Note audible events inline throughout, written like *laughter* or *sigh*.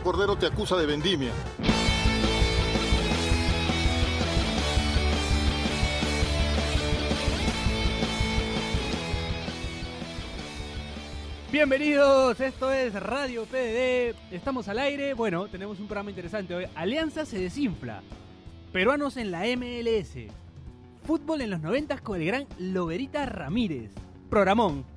Cordero te acusa de vendimia. Bienvenidos, esto es Radio PDD, estamos al aire, bueno, tenemos un programa interesante hoy, Alianza se desinfla, peruanos en la MLS, fútbol en los 90 con el gran Loberita Ramírez, programón.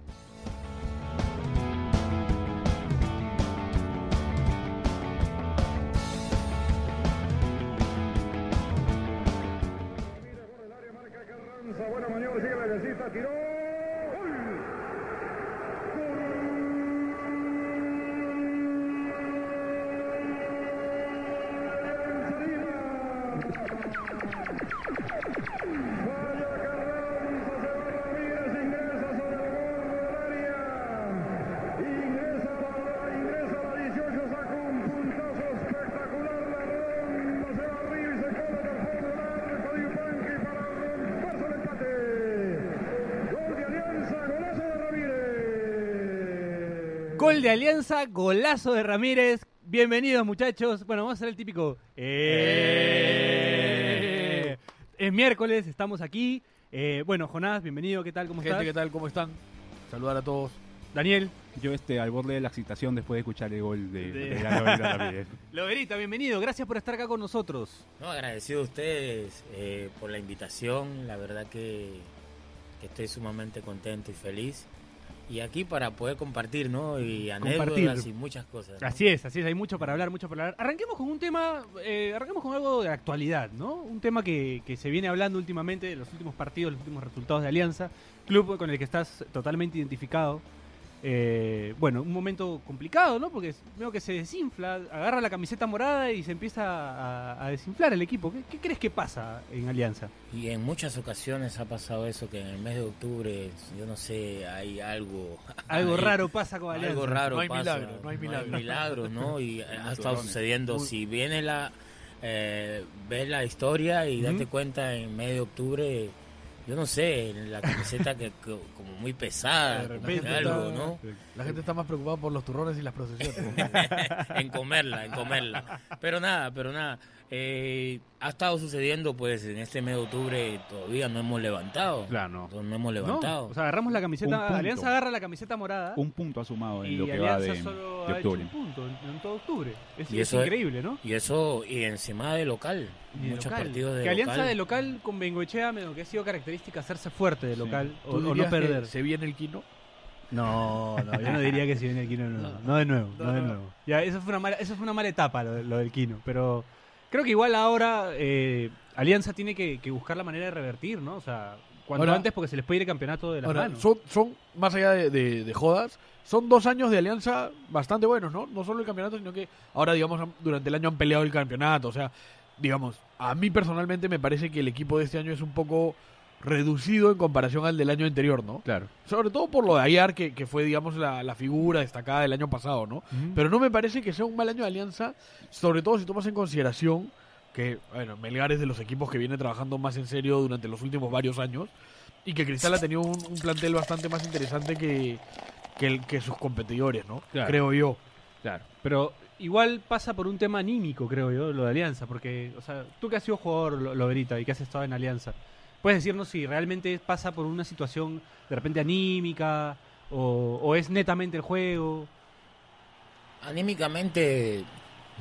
Golazo de Ramírez. Bienvenidos muchachos. Bueno, vamos a hacer el típico... ¡Eh! Es miércoles, estamos aquí. Eh, bueno, Jonás, bienvenido, ¿qué tal? ¿Cómo Gente, estás? ¿qué tal? ¿Cómo están? Saludar a todos. Daniel. Yo este al borde de la excitación después de escuchar el gol de, De- de la Loberita Ramírez. *laughs* Loberita, bienvenido, gracias por estar acá con nosotros. No, agradecido a ustedes eh, por la invitación. La verdad que, que estoy sumamente contento y feliz. Y aquí para poder compartir, ¿no? Y anécdotas y muchas cosas. ¿no? Así es, así es, hay mucho para hablar, mucho para hablar. Arranquemos con un tema, eh, arranquemos con algo de actualidad, ¿no? Un tema que, que se viene hablando últimamente de los últimos partidos, los últimos resultados de Alianza, club con el que estás totalmente identificado. Eh, bueno, un momento complicado, ¿no? Porque veo que se desinfla, agarra la camiseta morada y se empieza a, a desinflar el equipo. ¿Qué, qué crees que pasa en Alianza? Y en muchas ocasiones ha pasado eso, que en el mes de octubre, yo no sé, hay algo... Algo hay- *laughs* raro pasa con Alianza. Algo raro No hay pasa. milagro, no hay milagro. milagro, ¿no? Y *laughs* ha estado sucediendo. Si viene la... Eh, ves la historia y date cuenta en mes de octubre, yo no sé, la camiseta que, que como muy pesada, De como algo, ¿no? La gente está más preocupada por los turrones y las procesiones. *laughs* en comerla, en comerla. Pero nada, pero nada. eh, ha estado sucediendo, pues, en este mes de octubre todavía no hemos levantado. Claro, No, no hemos ¿No? levantado. O sea, agarramos la camiseta. Alianza agarra la camiseta morada. Un punto ha sumado en y lo que va Alianza de, solo de ha hecho octubre. un punto en, en todo octubre. Es, Y es eso es- increíble, ¿no? y eso, y encima de local. Y muchos local. partidos de que Alianza local. de local con Bengoechea, que ha sido característica hacerse fuerte de Sí. local o, ¿Tú o no perder. ¿Se viene el quino? No, no, yo no diría que si viene el Kino. No de nuevo, no, No, de nuevo. Ya, eso fue una mala, eso fue una mala etapa lo, de- lo del Kino, pero creo que igual ahora eh, Alianza tiene que, que buscar la manera de revertir, ¿no? O sea, cuanto Ahora- antes porque se les puede ir el campeonato de las Ahora, manos. son, son, más allá de, de- de jodas, son dos años de alianza bastante buenos, ¿no? No solo el campeonato, sino que ahora, digamos, durante el año han peleado el campeonato. O sea, digamos, a mí personalmente me parece que el equipo de este año es un poco reducido en comparación al del año anterior, ¿no? Claro. Sobre todo por lo de Ayar, que, que fue, digamos, la, la figura destacada del año pasado, ¿no? Ujú. Pero no me parece que sea un mal año de Alianza, sobre todo si tomas en consideración que, bueno, Melgar es de los equipos que viene trabajando más en serio durante los últimos varios años y que Cristal ha tenido un, un plantel bastante más interesante que, que, el- que sus competidores, ¿no? Claro. Creo yo. Claro. Pero igual pasa por un tema anímico, creo yo, lo de Alianza, porque, o sea, tú que has sido jugador, Lo- Loberita, y que has estado en Alianza, ¿puedes decirnos si realmente pasa por una situación de repente anímica o, o es netamente el juego? Anímicamente,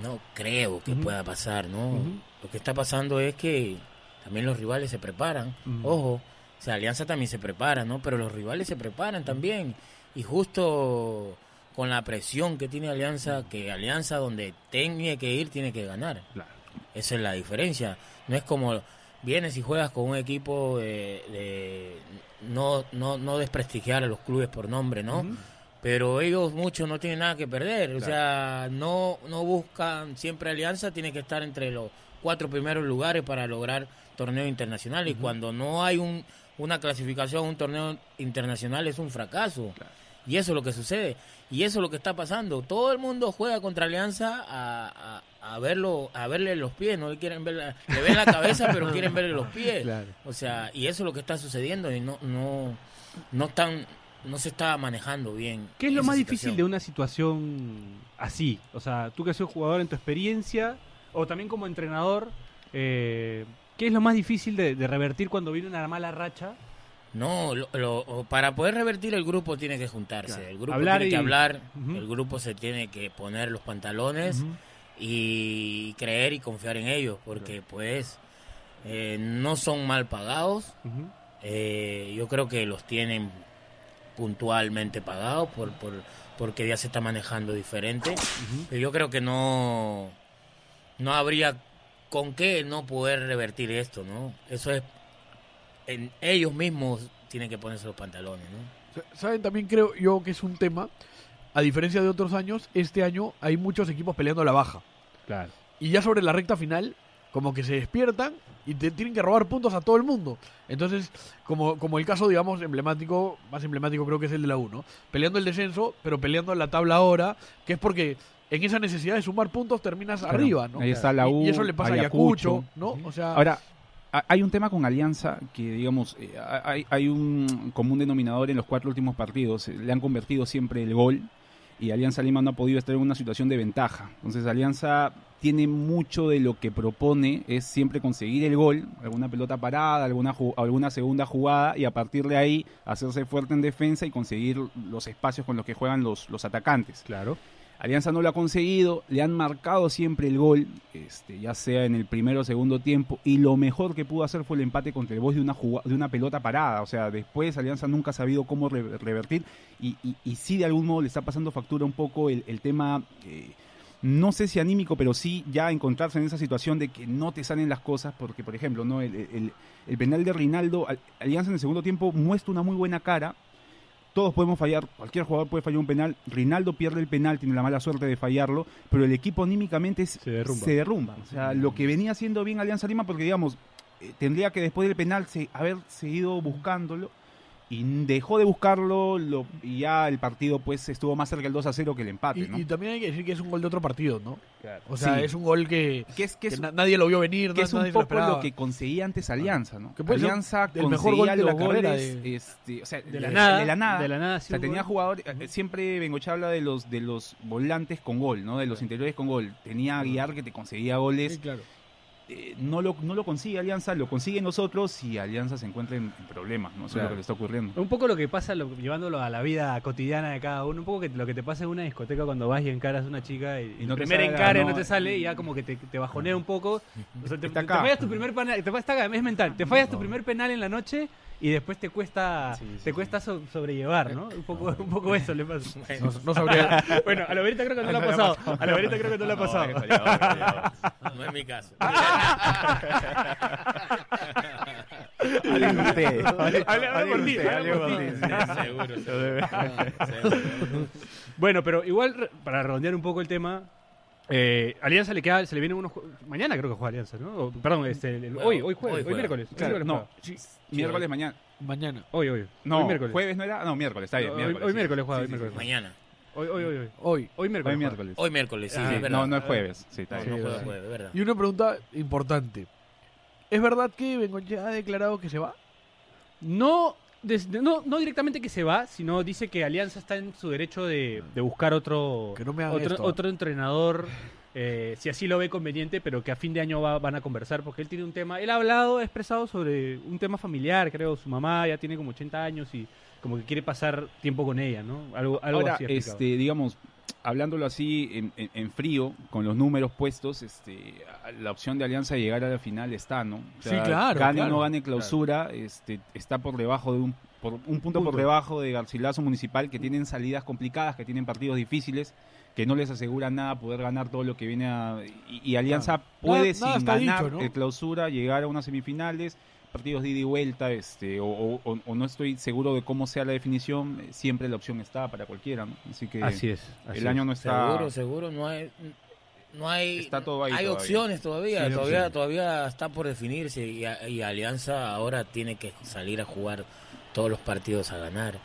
no creo que pueda pasar, ¿no? Lo que está pasando es que también los rivales se preparan. Ojo, o sea, Alianza también se prepara, ¿no? Pero los rivales se preparan también. Y justo con la presión que tiene Alianza, que Alianza donde tiene que ir, tiene que ganar. Claro. Esa es la diferencia. No es como vienes y juegas con un equipo de, de no, no, no desprestigiar a los clubes por nombre, ¿no? Pero ellos muchos no tienen nada que perder, o Claro. sea, no, no buscan siempre alianza, tiene que estar entre los cuatro primeros lugares para lograr torneo internacional y cuando no hay un, una clasificación a un torneo internacional es un fracaso. Y eso es lo que sucede. Y eso es lo que está pasando. Todo el mundo juega contra Alianza a, a, a verlo, a verle los pies. No le quieren ver la, le ven la cabeza, pero *laughs* quieren verle los pies. Claro. O sea, y eso es lo que está sucediendo y no, no, no están, no se está manejando bien. ¿Qué es lo más situación. difícil de una situación así? O sea, tú que sos jugador en tu experiencia, o también como entrenador, eh, ¿qué es lo más difícil de, de revertir cuando viene una mala racha? No, lo- lo- para poder revertir el grupo tiene que juntarse. Claro. El grupo Hablar tiene y- que hablar, el grupo se tiene que poner los pantalones y creer y confiar en ellos, porque pues eh, no son mal pagados. Eh, yo creo que los tienen puntualmente pagados por, por, porque ya se está manejando diferente. Pero yo creo que no, no habría con qué no poder revertir esto, ¿no? Eso es, en ellos mismos tienen que ponerse los pantalones, ¿no? Saben, también creo yo que es un tema, a diferencia de otros años, este año hay muchos equipos peleando la baja. Claro. Y ya sobre la recta final, como que se despiertan y te tienen que robar puntos a todo el mundo. Entonces, como, como el caso, digamos, emblemático, más emblemático creo que es el de la 1, peleando el descenso, pero peleando en la tabla ahora, que es porque en esa necesidad de sumar puntos terminas Claro, arriba, ¿no? ahí está la Y- U, y, eso le pasa a Ayacucho, Ayacucho. ¿no? O sea, Ahora, hay un tema con Alianza que, digamos, eh, hay, hay un común denominador en los cuatro últimos partidos. Eh, Le han convertido siempre el gol y Alianza Lima no ha podido estar en una situación de ventaja. Entonces, Alianza tiene mucho de lo que propone, es siempre conseguir el gol, alguna pelota parada, alguna, alguna segunda jugada y a partir de ahí hacerse fuerte en defensa y conseguir los espacios con los que juegan los, los atacantes. Claro. Alianza no lo ha conseguido, le han marcado siempre el gol, este, ya sea en el primero o segundo tiempo, y lo mejor que pudo hacer fue el empate contra el Boys de una, de una pelota parada. O sea, después Alianza nunca ha sabido cómo re- revertir, y, y, y sí de algún modo le está pasando factura un poco el, tema, eh, no sé si anímico, pero sí ya encontrarse en esa situación de que no te salen las cosas, porque por ejemplo, no el, el- el penal de Rinaldo, Al- Alianza en el segundo tiempo muestra una muy buena cara, todos podemos fallar, cualquier jugador puede fallar un penal. Rinaldo pierde el penal, tiene la mala suerte de fallarlo, pero el equipo anímicamente es- Se derrumba. derrumba. O sea, lo que venía haciendo bien Alianza Lima, porque digamos, eh, tendría que después del penal se, haber seguido buscándolo y dejó de buscarlo lo- y ya el partido pues estuvo más cerca del 2 a 0 que el empate, y, ¿no? y también hay que decir que es un gol de otro partido, ¿no? O sea, Sí. es un gol que, que es, que que es, na- nadie lo vio venir, que es un nadie lo poco esperaba. lo que conseguía antes Alianza, ¿no? Que puede ser Alianza el mejor gol conseguía de la los carrera goles, de- este, o sea, De la nada. de la nada. De la nada. O sea, tenía jugadores, siempre Bengocha habla de los de los volantes con gol, ¿no? De los interiores con gol. Tenía a Aguiar que te conseguía goles. Sí, claro. Eh, no lo no lo consigue Alianza, lo consigue nosotros y Alianza se encuentra en, en problemas, ¿no? Eso es Claro. lo que le está ocurriendo. Un poco lo que pasa, lo- llevándolo a la vida cotidiana de cada uno, un poco que lo que te pasa en una discoteca cuando vas y encaras a una chica y, Y el no te primer sale, encare no. no te sale y ya como que te, te bajonea un poco. O sea, te, fallas tu primer penal, te, es mental, te fallas tu primer penal en la noche y después te cuesta Sí, sí, te sí. cuesta so- sobrellevar, ¿no? Un poco, *laughs* un poco eso le pasa. *laughs* No, no sabría. *laughs* Bueno, a la verita creo que no le ha pasado. A la verita creo que no le ha pasado. No es mi caso. Hablen ustedes. hablen- por ti, seguro. Bueno, pero igual, para redondear un poco el tema, eh, Alianza le queda, se le vienen unos mañana creo que juega Alianza, ¿no? O, perdón, este, el- hoy, hoy jueves, hoy miércoles, Claro, miércoles no, sí, miércoles mañana. Mañana. hoy, hoy, No, hoy miércoles, jueves no era, no, miércoles, está bien, Hoy- miércoles. hoy sí, miércoles sí, juega, sí, hoy sí, miércoles. sí. Mañana. hoy, hoy, hoy, hoy, Hoy. hoy miércoles, Hoy miércoles. Hoy miércoles, sí, Ah, es verdad. No, no es jueves, sí, está No, bien. no jueves, es verdad. Y una pregunta importante. ¿Es verdad que Bengochea ha declarado que se va? No, no, no directamente que se va, sino dice que Alianza está en su derecho de, de buscar otro, Que no me hagan otro, esto. otro entrenador, eh, si así lo ve conveniente, pero que a fin de año va- van a conversar, porque él tiene un tema, él ha hablado, ha expresado sobre un tema familiar, creo, su mamá ya tiene como 80 años y como que quiere pasar tiempo con ella, ¿no? Algo, algo Ahora, así. este, digamos, hablándolo así en, en- en frío, con los números puestos, este, la opción de Alianza de llegar a la final está, ¿no? O Sí, claro, Gane o claro. no gane clausura, este, está por debajo de un, por un punto, por debajo de Garcilaso Municipal, que tienen salidas complicadas, que tienen partidos difíciles, que no les asegura nada poder ganar todo lo que viene a... Y, y Alianza puede, Nada- sin ganar dicho, ¿no? el clausura, llegar a unas semifinales, partidos de ida y vuelta, este, o, o- o- o no estoy seguro de cómo sea la definición, siempre la opción está para cualquiera, ¿no? Así que Así es. así el año no está... Seguro, seguro, no hay no hay Está todo ahí hay todavía. opciones todavía, Sí, todavía opciones. todavía está por definirse y, y Alianza ahora tiene que salir a jugar todos los partidos a ganar.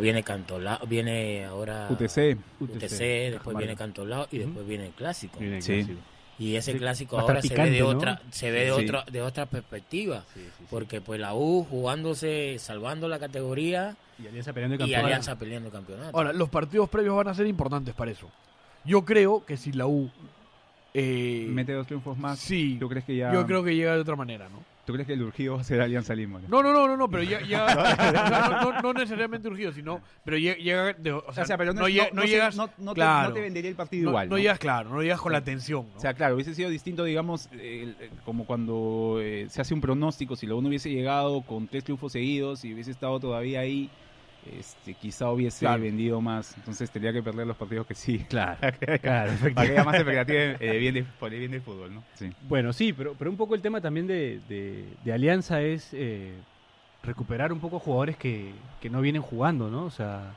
Viene Cantolao, viene ahora UTC. UTC, después Cajamarca. viene Cantolao y después viene el clásico. Viene el Sí. Y ese Sí, clásico va a estar ahora se ve picante, de ¿no? otra se ve de Sí. otra de otra perspectiva porque pues la U jugándose salvando la categoría Y Alianza peleando el y campeonato. Alianza peleando el campeonato Ahora, los partidos previos van a ser importantes para eso. Yo creo que si la U... eh, Mete dos triunfos más. Sí, ¿Tú crees que ya.? yo creo que llega de otra manera, ¿no? ¿Tú crees que el urgido va a ser Alianza Lima? No, no, no, no, no, pero ya, ya *laughs* *laughs* no, no- no necesariamente urgido, sino, pero llega, de- o sea, o sea, pero no, llegas, te, claro, no te vendería el partido igual. no llegas, claro, no llegas con la tensión. O sea, claro, hubiese sido distinto, digamos, el- el- como cuando eh, se hace un pronóstico, si la uno hubiese llegado con tres triunfos seguidos y hubiese estado todavía ahí, este, quizá hubiese Claro. vendido más. Entonces tendría que perder los partidos que sí. Claro, *laughs* Para que claro, haya más *laughs* expectativa eh, bien de- por el bien del fútbol, ¿no? Sí. Bueno, sí, pero, pero un poco el tema también de, de- de Alianza es eh, recuperar un poco jugadores que, que no vienen jugando, ¿no? O sea,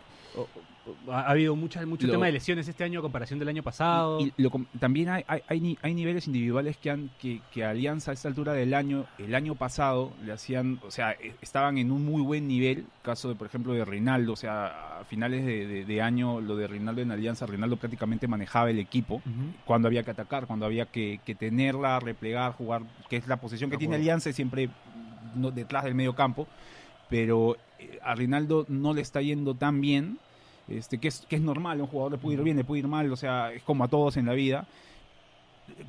ha, ha habido mucha, mucho Lo- tema de lesiones este año a comparación del año pasado. Y, y lo también hay, hay, hay hay niveles individuales que han que, que Alianza a esta altura del año, el año pasado, le hacían, o sea, eh, estaban en un muy buen nivel. Caso de, por ejemplo, de Reinaldo, o sea, a finales de, de- de año, lo de Reinaldo en Alianza, Reinaldo prácticamente manejaba el equipo cuando había que atacar, cuando había que, que tenerla, replegar, jugar, que es la posición que tiene. Alianza y siempre no, detrás del medio campo, pero eh, a Rinaldo no le está yendo tan bien, este, que, es, que es normal, un jugador le puede ir bien, le puede ir mal, o sea, es como a todos en la vida.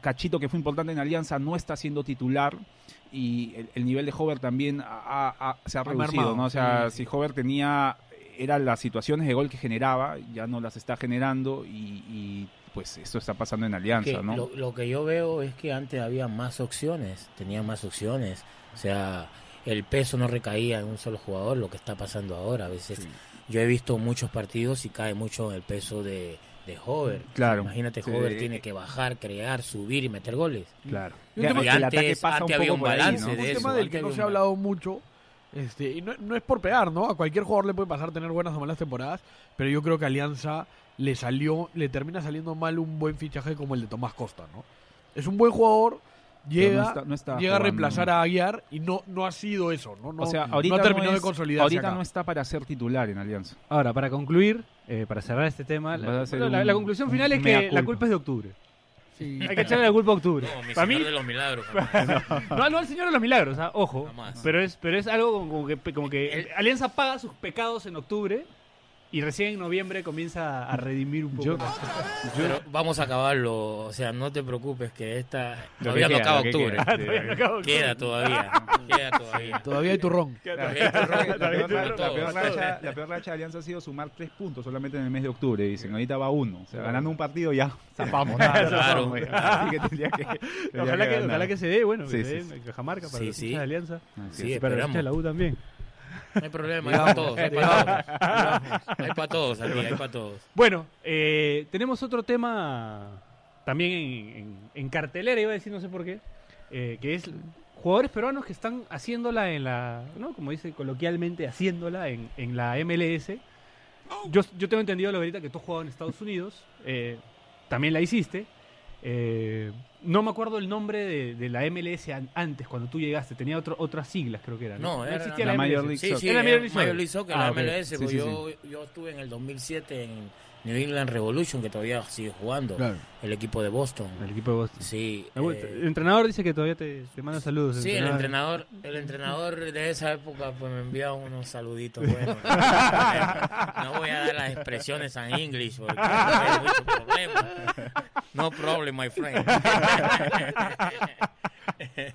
Cachito, que fue importante en Alianza, no está siendo titular y el, el nivel de Hover también ha- ha- se ha Ha reducido, mermado, ¿no? O sea, sí, si Hover tenía, eran las situaciones de gol que generaba, ya no las está generando y, y, pues esto está pasando en Alianza, que ¿no? lo, lo que yo veo es que antes había más opciones, tenía más opciones. O sea, el peso no recaía en un solo jugador, lo que está pasando ahora. A veces yo he visto muchos partidos y cae mucho el peso de, de Hover. Claro. Imagínate, Sí. Hover tiene que bajar, crear, subir y meter goles. Claro. Y un Que- tema- que Y el ataque antes- pasa antes un había poco un por ahí, balance ¿no? de un eso, tema del que no se ha hablado mucho este, y no, no es por pegar, ¿no? A cualquier jugador le puede pasar tener buenas o malas temporadas, pero yo creo que Alianza le salió, le termina saliendo mal un buen fichaje como el de Tomás Costa, ¿no? Es un buen jugador, llega, no está- no está llega a reemplazar a Aguiar y no, no ha sido eso, ¿no? No, o sea, no ha terminado no de consolidarse Ahorita acá. no está para ser titular en Alianza. Ahora, para concluir, eh, para cerrar este tema, la, conclusión final es que la culpa. es de octubre. Sí. *laughs* Hay que echarle la culpa a octubre. No, mi para mí, señor de los milagros. *laughs* jamás. no, no al Señor de los Milagros, ah, ojo. Jamás. Pero es, pero es algo como, como que, como que El- Alianza paga sus pecados en octubre y recién en noviembre comienza a redimir un poco. Yo- más. Pero vamos a acabarlo, o sea, no te preocupes que esta Lo todavía que no queda, acaba lo octubre. queda. Todavía. Queda todavía, queda todavía. Todavía hay turrón. La peor, la racha, la de Alianza ha sido sumar tres puntos solamente en el mes de octubre. Dicen, ahorita va uno. O sea, ganando un partido ya zapamos. *laughs* nada, Claro. zapamos, ya. *laughs* Así que tendría que. tendría Ojalá que, ganar. ojalá que se dé, bueno, que Sí, se dé sí. en Cajamarca para de Alianza. Sí, de la U también. No hay problema, hay para todos, hay para todos. Hay para todos aquí, hay para todos. Bueno, eh, tenemos otro tema también en, en- en cartelera, iba a decir, no sé por qué, eh, que es jugadores peruanos que están haciéndola en la, ¿no? Como dice coloquialmente, haciéndola en, en la MLS. Yo, yo tengo entendido, Loberita, que tú has jugado en Estados Unidos, eh, también la hiciste. Eh, no me acuerdo el nombre de, de la MLS an- antes, cuando tú llegaste. Tenía otro, otras siglas, creo que era. No, No, era existía la la, Major MLS. League Sí, Soccer. sí, Era era Major Major League League Soccer. Soccer, Ah, la. MLS, Sí, pues sí, yo, yo estuve en el 2007 en New England Revolution, que todavía sigue jugando, Claro. el equipo de Boston. El equipo de Boston. Sí, eh, el entrenador dice que todavía te, te manda saludos. Sí, el entrenador, el entrenador de esa época pues me envía unos saluditos buenos. *laughs* No voy a dar las expresiones en inglés porque hay mucho problema. No problem, my friend. *laughs* Pero,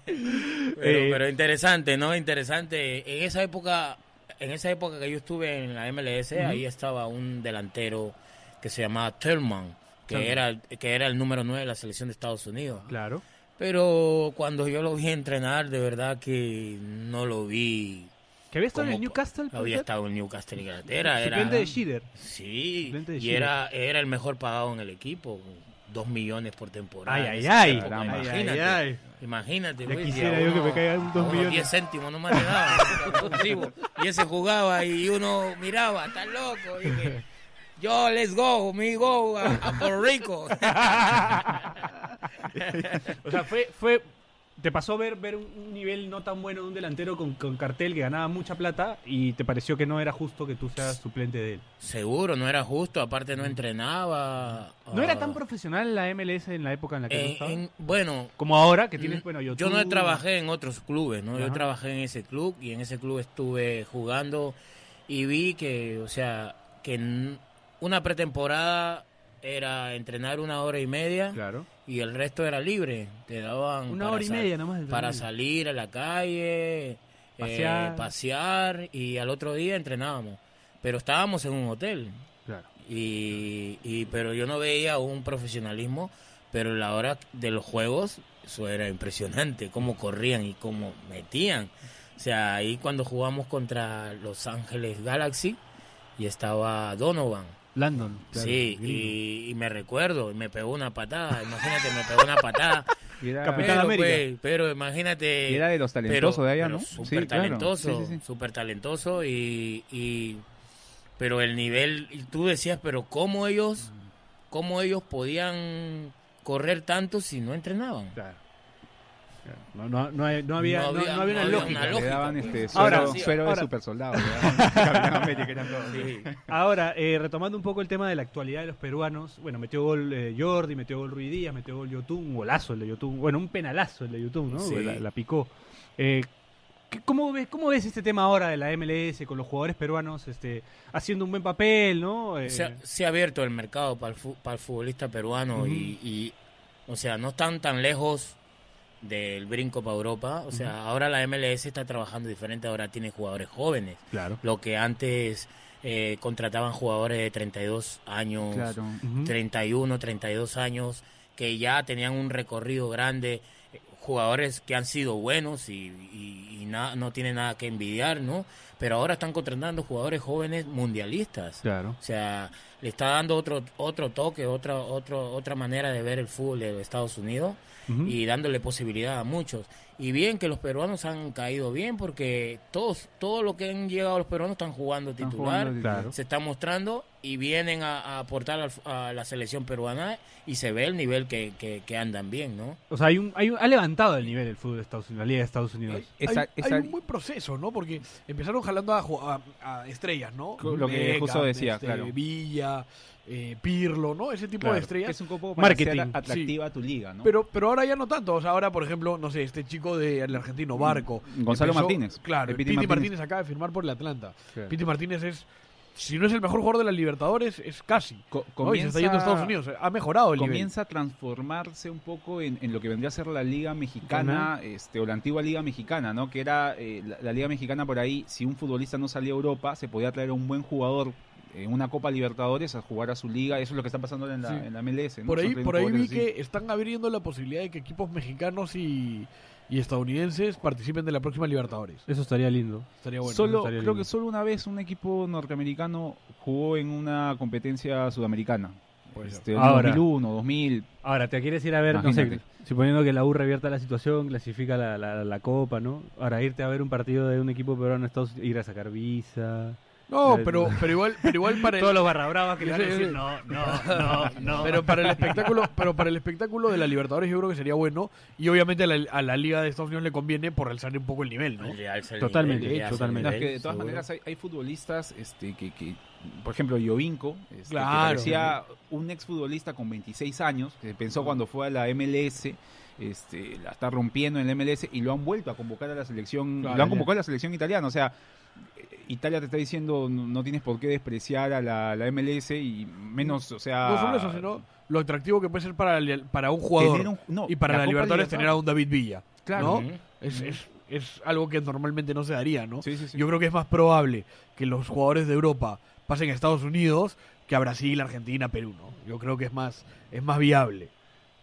Eh, pero interesante, ¿no? Interesante. En esa época, en esa época que yo estuve en la MLS, ahí estaba un delantero que se llamaba Tillman, que era, que era el número 9 de la selección de Estados Unidos. Claro. Pero cuando yo lo vi entrenar, de verdad que no lo vi. Que había estado en el Newcastle. ¿puede Había ser? estado en Newcastle, Inglaterra. Era, de Shearer. Sí, de y era, era el mejor pagado en el equipo. Dos millones por temporada. Ay, ay, ay. Caramba. Imagínate. ay, ay. Imagínate, Ya pues, quisiera yo que me caigan dos a uno millones. 10 céntimos nomás le daban. *laughs* y ese jugaba y uno miraba, está loco. Y que, yo, let's go, me go a, a Puerto Rico. *laughs* *laughs* O sea, fue, fue te pasó ver, ver un, nivel no tan bueno de un delantero con, con cartel que ganaba mucha plata y te pareció que no era justo que tú seas suplente de él. Seguro, no era justo, aparte no entrenaba. ¿No era ah, tan profesional la MLS en la época en la que en- estabas? en- Bueno, Como ahora, que tienes, Mm, bueno, yo Yo no trabajé en otros clubes, ¿no? Ajá. Yo trabajé en ese club y en ese club estuve jugando y vi que, o sea, que en una pretemporada era entrenar una hora y media Claro. y el resto era libre. Te daban Una hora y media nomás. para salir. a la calle, Pasear. pasear. pasear y al otro día entrenábamos. Pero estábamos en un hotel Claro. y, y pero yo no veía un profesionalismo pero la hora de los juegos eso era impresionante cómo corrían y cómo metían o sea ahí cuando jugamos contra Los Ángeles Galaxy y estaba Donovan Landon. claro, sí y, y me recuerdo me pegó una patada imagínate me pegó una patada *laughs* era, Capitán pero, América. pues, pero imagínate y era de los talentosos de allá, ¿no? Súper Sí, talentoso, Sí, sí, sí. súper talentoso y, y- pero el nivel, y tú decías, pero cómo ellos, cómo ellos podían correr tanto si no entrenaban. Claro. No, no, no, hay- no había, No había- no había no una había lógica. una Le lógica, daban este Ahora, suero, sí, suero de ahora- super soldado. *laughs* Sí. Ahora, eh, retomando un poco el tema de la actualidad de los peruanos, bueno, metió gol eh, Jordi, metió gol Ruiz Díaz, metió gol Yotun, un golazo el de Yotun, bueno, un penalazo el de Yotun, ¿no? Sí. La, la picó. Eh, ¿qué- ¿cómo, ves, ¿Cómo ves este tema ahora de la MLS con los jugadores peruanos este, haciendo un buen papel, ¿no? Eh, Se, ha, se ha abierto el mercado para el, fu- para el futbolista peruano y, o sea, no están tan lejos del brinco para Europa. O sea, ahora la MLS está trabajando diferente, ahora tiene jugadores jóvenes. claro. Lo que antes eh, contrataban jugadores de 32 años, Claro. Ujú. 31, 32 años, que ya tenían un recorrido grande, eh, jugadores que han sido buenos y, y- y na- no tienen nada que envidiar, ¿no? Pero ahora están contratando jugadores jóvenes mundialistas. Claro. O sea, le está dando otro otro toque, otra otro, otra manera de ver el fútbol de Estados Unidos y dándole posibilidad a muchos. Y bien que los peruanos han caído bien porque todos todo lo que han llegado los peruanos están jugando Están titular, jugando Claro. se está mostrando y vienen a, a aportar al- a, la selección peruana y se ve el nivel que, que, que andan bien, ¿no? O sea, hay un, hay un- ha levantado el nivel del fútbol de Estados Unidos, la Liga de Estados Unidos. Hay, Esa- hay- esa- hay un buen proceso, ¿no? Porque empezaron jalando a, ju- a- a estrellas, ¿no? Lo que Beckham, justo decía, este, claro. Villa, eh, Pirlo, ¿no? Ese tipo Claro. de estrellas. es un poco para Marketing, atractiva a tu liga, ¿no? Pero, pero ahora ya no tanto. O sea, ahora, por ejemplo, no sé, este chico del argentino, Barco. Mm, Gonzalo empezó- Martínez. Claro, De Piti Piti Martínez. Martínez. acaba de firmar por el Atlanta. Claro. Piti Martínez es, si no es el mejor jugador de la Libertadores, es casi. Co- ¿no? Y se está yendo a Estados Unidos. Ha mejorado el nivel. comienza a transformarse un poco en, en lo que vendría a ser la liga mexicana este, o la antigua liga mexicana, ¿no? Que era eh, la, la liga mexicana por ahí, si un futbolista no salía a Europa, se podía traer a un buen jugador una Copa Libertadores a jugar a su liga. Eso es lo que está pasando en la, Sí. en la MLS. ¿no? Por ahí, por ahí vi así. que están abriendo la posibilidad de que equipos mexicanos y, y estadounidenses participen de la próxima Libertadores. Eso estaría lindo. Estaría bueno. solo, estaría creo lindo. que solo una vez un equipo norteamericano jugó en una competencia sudamericana. Este, Ahora. 2001, 2000. Ahora, te quieres ir a ver, no sé, Imagínate. suponiendo que la U revierta la situación, clasifica la, la, la Copa, ¿no? Ahora, irte a ver un partido de un equipo peruano, Estados Unidos, ir a sacar visa. No, pero, pero igual, pero igual para el, Todos los barra bravas que le van a decir, no, no, no, no. pero para el espectáculo, pero para el espectáculo de la Libertadores yo creo que sería bueno y obviamente a la, a la Liga de Estados Unidos le conviene por alzar un poco el nivel, ¿no? El Totalmente, nivel, el totalmente. No, es nivel, que de todas seguro. maneras hay, hay futbolistas este, que, que, por ejemplo, Jovinko, este, Claro. que parecía un exfutbolista con 26 años, que pensó cuando fue a la MLS, este, la está rompiendo en la MLS y lo han vuelto a convocar a la selección, Claro, lo han ya. convocado a la selección italiana, o sea, Italia te está diciendo no, no tienes por qué despreciar a la, la MLS y menos, o sea... No solo eso, sino lo atractivo que puede ser para, el- para un jugador tener un- no, y para la, Copa Libertadores tener a un David Villa. Claro. Es, es, es algo que normalmente no se daría, ¿no? Sí, sí, sí. Yo creo que es más probable que los jugadores de Europa pasen a Estados Unidos que a Brasil, Argentina, Perú, ¿no? Yo creo que es más, es más viable.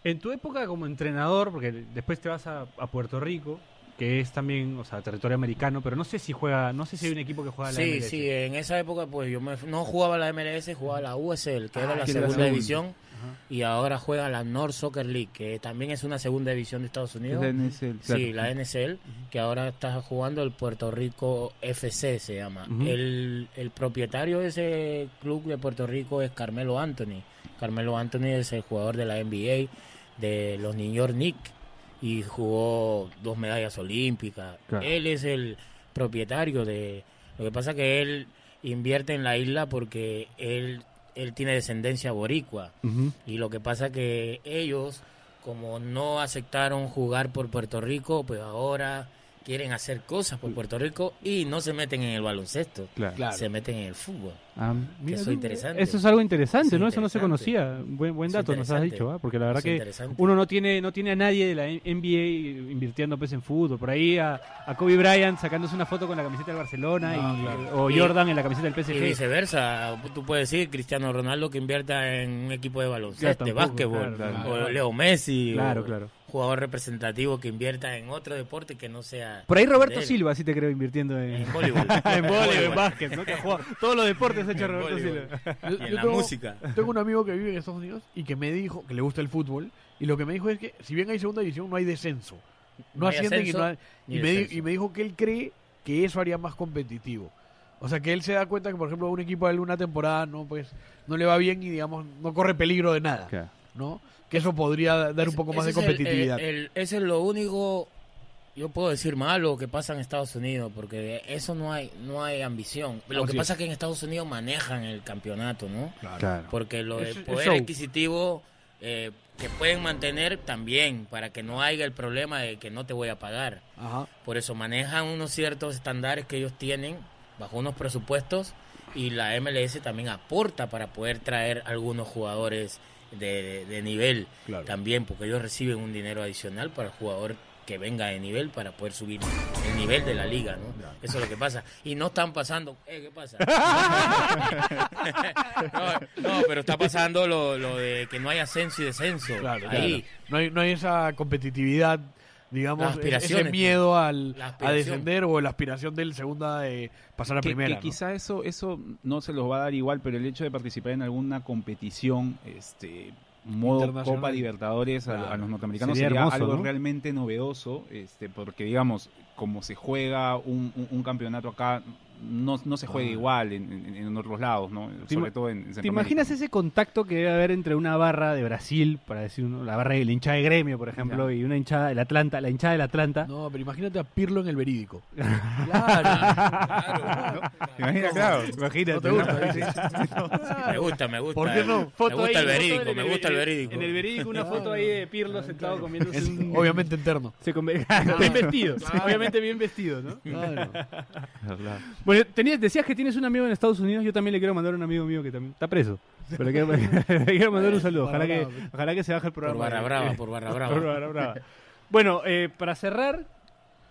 En tu época como entrenador, porque después te vas a, a Puerto Rico, que es también, o sea, territorio americano, pero no sé si juega, no sé si hay un equipo que juega la Sí, MLS. sí, en esa época pues yo me- no jugaba la MLS, jugaba la USL, que Ah, era la que era la segunda división, Ajá. y ahora juega la North Soccer League, que también es una segunda división de Estados Es Unidos. la NSL, claro. Sí, la NSL, que ahora está jugando el Puerto Rico FC, se llama. El, el propietario de ese club de Puerto Rico es Carmelo Anthony. Carmelo Anthony es el jugador de la NBA de los New York Knicks. Y jugó dos medallas olímpicas. Claro. Él es el propietario de... Lo que pasa que él invierte en la isla porque él, él tiene descendencia boricua. Y lo que pasa que ellos, como no aceptaron jugar por Puerto Rico, pues ahora quieren hacer cosas por Puerto Rico y no se meten en el baloncesto, Claro. Se meten en el fútbol. Ah, mira eso es interesante. Eso es algo interesante, Sí, ¿no? Eso no se conocía. Buen, buen dato nos has dicho, ¿ah? Porque la verdad que uno no tiene no tiene a nadie de la NBA invirtiendo pues en fútbol. Por ahí a, a Kobe Bryant sacándose una foto con la camiseta del Barcelona No, y- claro. o Y- Jordan en la camiseta del Y PSG. viceversa, tú puedes decir Cristiano Ronaldo que invierta en un equipo de baloncesto, de tampoco, básquetbol, claro, claro. o Leo Messi, Claro, o claro. Jugador representativo que invierta en otro deporte que no sea Por ahí Roberto. Silva sí te creo invirtiendo en, en *laughs* voleibol, en voleibol, en básquet, ¿no? Que ha jugado todos los deportes ha hecho En Roberto. Silva. Y en la tengo- música. Tengo un amigo que vive en Estados Unidos y que me dijo que le gusta el fútbol y lo que me dijo es que si bien hay segunda división no hay descenso. No, No ascienden y no hay- y, me, di- descenso. y me dijo que él cree que eso haría más competitivo. O sea, que él se da cuenta que, por ejemplo, a un equipo de una temporada no pues no le va bien y, digamos, no corre peligro de nada, Claro. ¿no? Que eso podría dar un poco más de el- competitividad. el- el- ese es lo único, yo puedo decir malo que pasa en Estados Unidos, porque eso no hay no hay ambición. Lo Así que es. pasa es que en Estados Unidos manejan el campeonato, ¿no? Claro. Porque lo de Es- es poder adquisitivo eh, que pueden mantener también, para que no haya el problema de que no te voy a pagar. Ajá. Por eso manejan unos ciertos estándares que ellos tienen bajo unos presupuestos y la MLS también aporta para poder traer algunos jugadores de, nivel Claro. también, porque ellos reciben un dinero adicional para el jugador que venga de nivel para poder subir el nivel de la liga, ¿no? Eso es lo que pasa. Y no están pasando... Eh, ¿Qué pasa? *laughs* *laughs* no, no, pero está pasando lo, lo de que no hay ascenso y descenso. Claro, Ahí. No hay, no hay esa competitividad, digamos, aspiraciones, ese miedo al, a descender o la aspiración del segunda de pasar a que, primera. que ¿no? quizá eso eso no se los va a dar igual, pero el hecho de participar en alguna competición, este modo. Copa Libertadores a- a, los norteamericanos Sería sería, hermoso, algo ¿no? realmente novedoso, este porque digamos, como se juega un, un- un campeonato acá, no, no se juega Ah. igual en, en- en otros lados, ¿no? ¿Te Sobre todo en, en ¿Te imaginas ese contacto que debe haber entre una barra de Brasil, para decir uno, la barra del hinchada de gremio, por ejemplo, y una hinchada del Atlanta, la hinchada del Atlanta? No, pero imagínate a Pirlo en el verídico. *laughs* Claro. ¿Te imaginas? Claro. Imagínate. ¿No te ¿no? gusta? *laughs* Me gusta, me gusta. ¿Por qué no? Me Foto gusta ahí, el verídico, en me gusta el verídico. En el verídico una foto ahí de Pirlo sentado comiéndose Es un... obviamente interno. Se *laughs* bien vestido, obviamente bien vestido, ¿no? Claro. Bueno, tenías, decías que tienes un amigo en Estados Unidos, yo también le quiero mandar a un amigo mío que también está preso. Pero le quiero, *laughs* le quiero mandar un saludo, ojalá que, ojalá que se baje el Por programa. barra brava, *laughs* por barra brava. Por barra brava. Bueno, eh, para cerrar,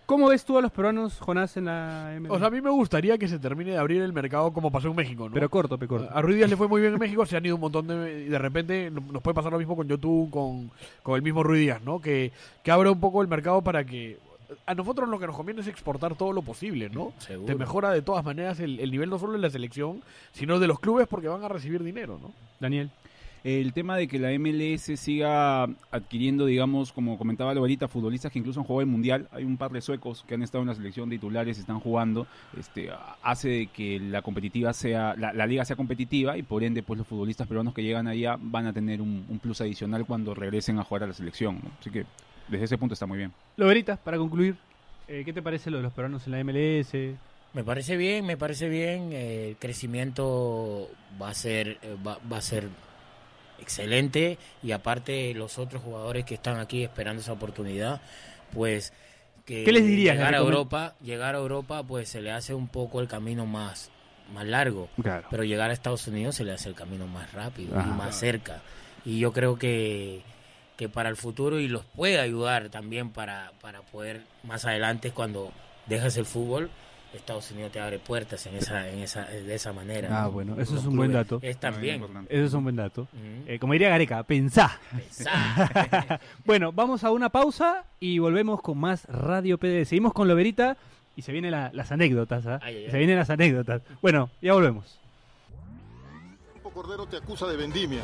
¿cómo ves tú a los peruanos, Jonás, en la MLS? O sea, a mí me gustaría que se termine de abrir el mercado como pasó en México, ¿no? Pero corto, pe corto. A Ruiz Díaz le fue muy bien en México, se han ido un montón de... y de repente no- nos puede pasar lo mismo con YouTube, con, con el mismo Ruiz Díaz, ¿no? Que, que abra un poco el mercado para que... A nosotros lo que nos conviene es exportar todo lo posible, ¿no? Seguro. Te mejora de todas maneras el, el nivel no solo de la selección, sino de los clubes porque van a recibir dinero, ¿no? Daniel. El tema de que la MLS siga adquiriendo, digamos, como comentaba ahorita, futbolistas que incluso han jugado el Mundial, hay un par de suecos que han estado en la selección de titulares, están jugando, este, hace de que la competitiva sea, la, la liga sea competitiva y por ende, pues los futbolistas peruanos que llegan allá van a tener un, un plus adicional cuando regresen a jugar a la selección. ¿no? Así que desde ese punto está muy bien. Loberita, para concluir, eh, ¿qué te parece lo de los peruanos en la MLS? Me parece bien, me parece bien. eh, el crecimiento va a ser, eh, va, va a ser excelente y aparte los otros jugadores que están aquí esperando esa oportunidad, pues que ¿Qué les dirías? llegar a ¿Les recomen- Europa, llegar a Europa, pues se le hace un poco el camino más más largo, Claro. pero llegar a Estados Unidos se le hace el camino más rápido Ajá. y más cerca. Y yo creo que que para el futuro y los puede ayudar también para, para poder más adelante cuando dejas el fútbol Estados Unidos te abre puertas en esa en esa de esa manera Ah, ¿no? bueno, eso Los es un buen dato. es también. Eso es un buen dato. Eh, como diría Gareca, pensá. Pensá. *laughs* Bueno, vamos a una pausa y volvemos con más Radio PD. Seguimos con Loberita y se vienen la- las anécdotas. ¿ah? Ay, ay, ay. Se vienen las anécdotas. Bueno, ya volvemos. Cordero te acusa de vendimia.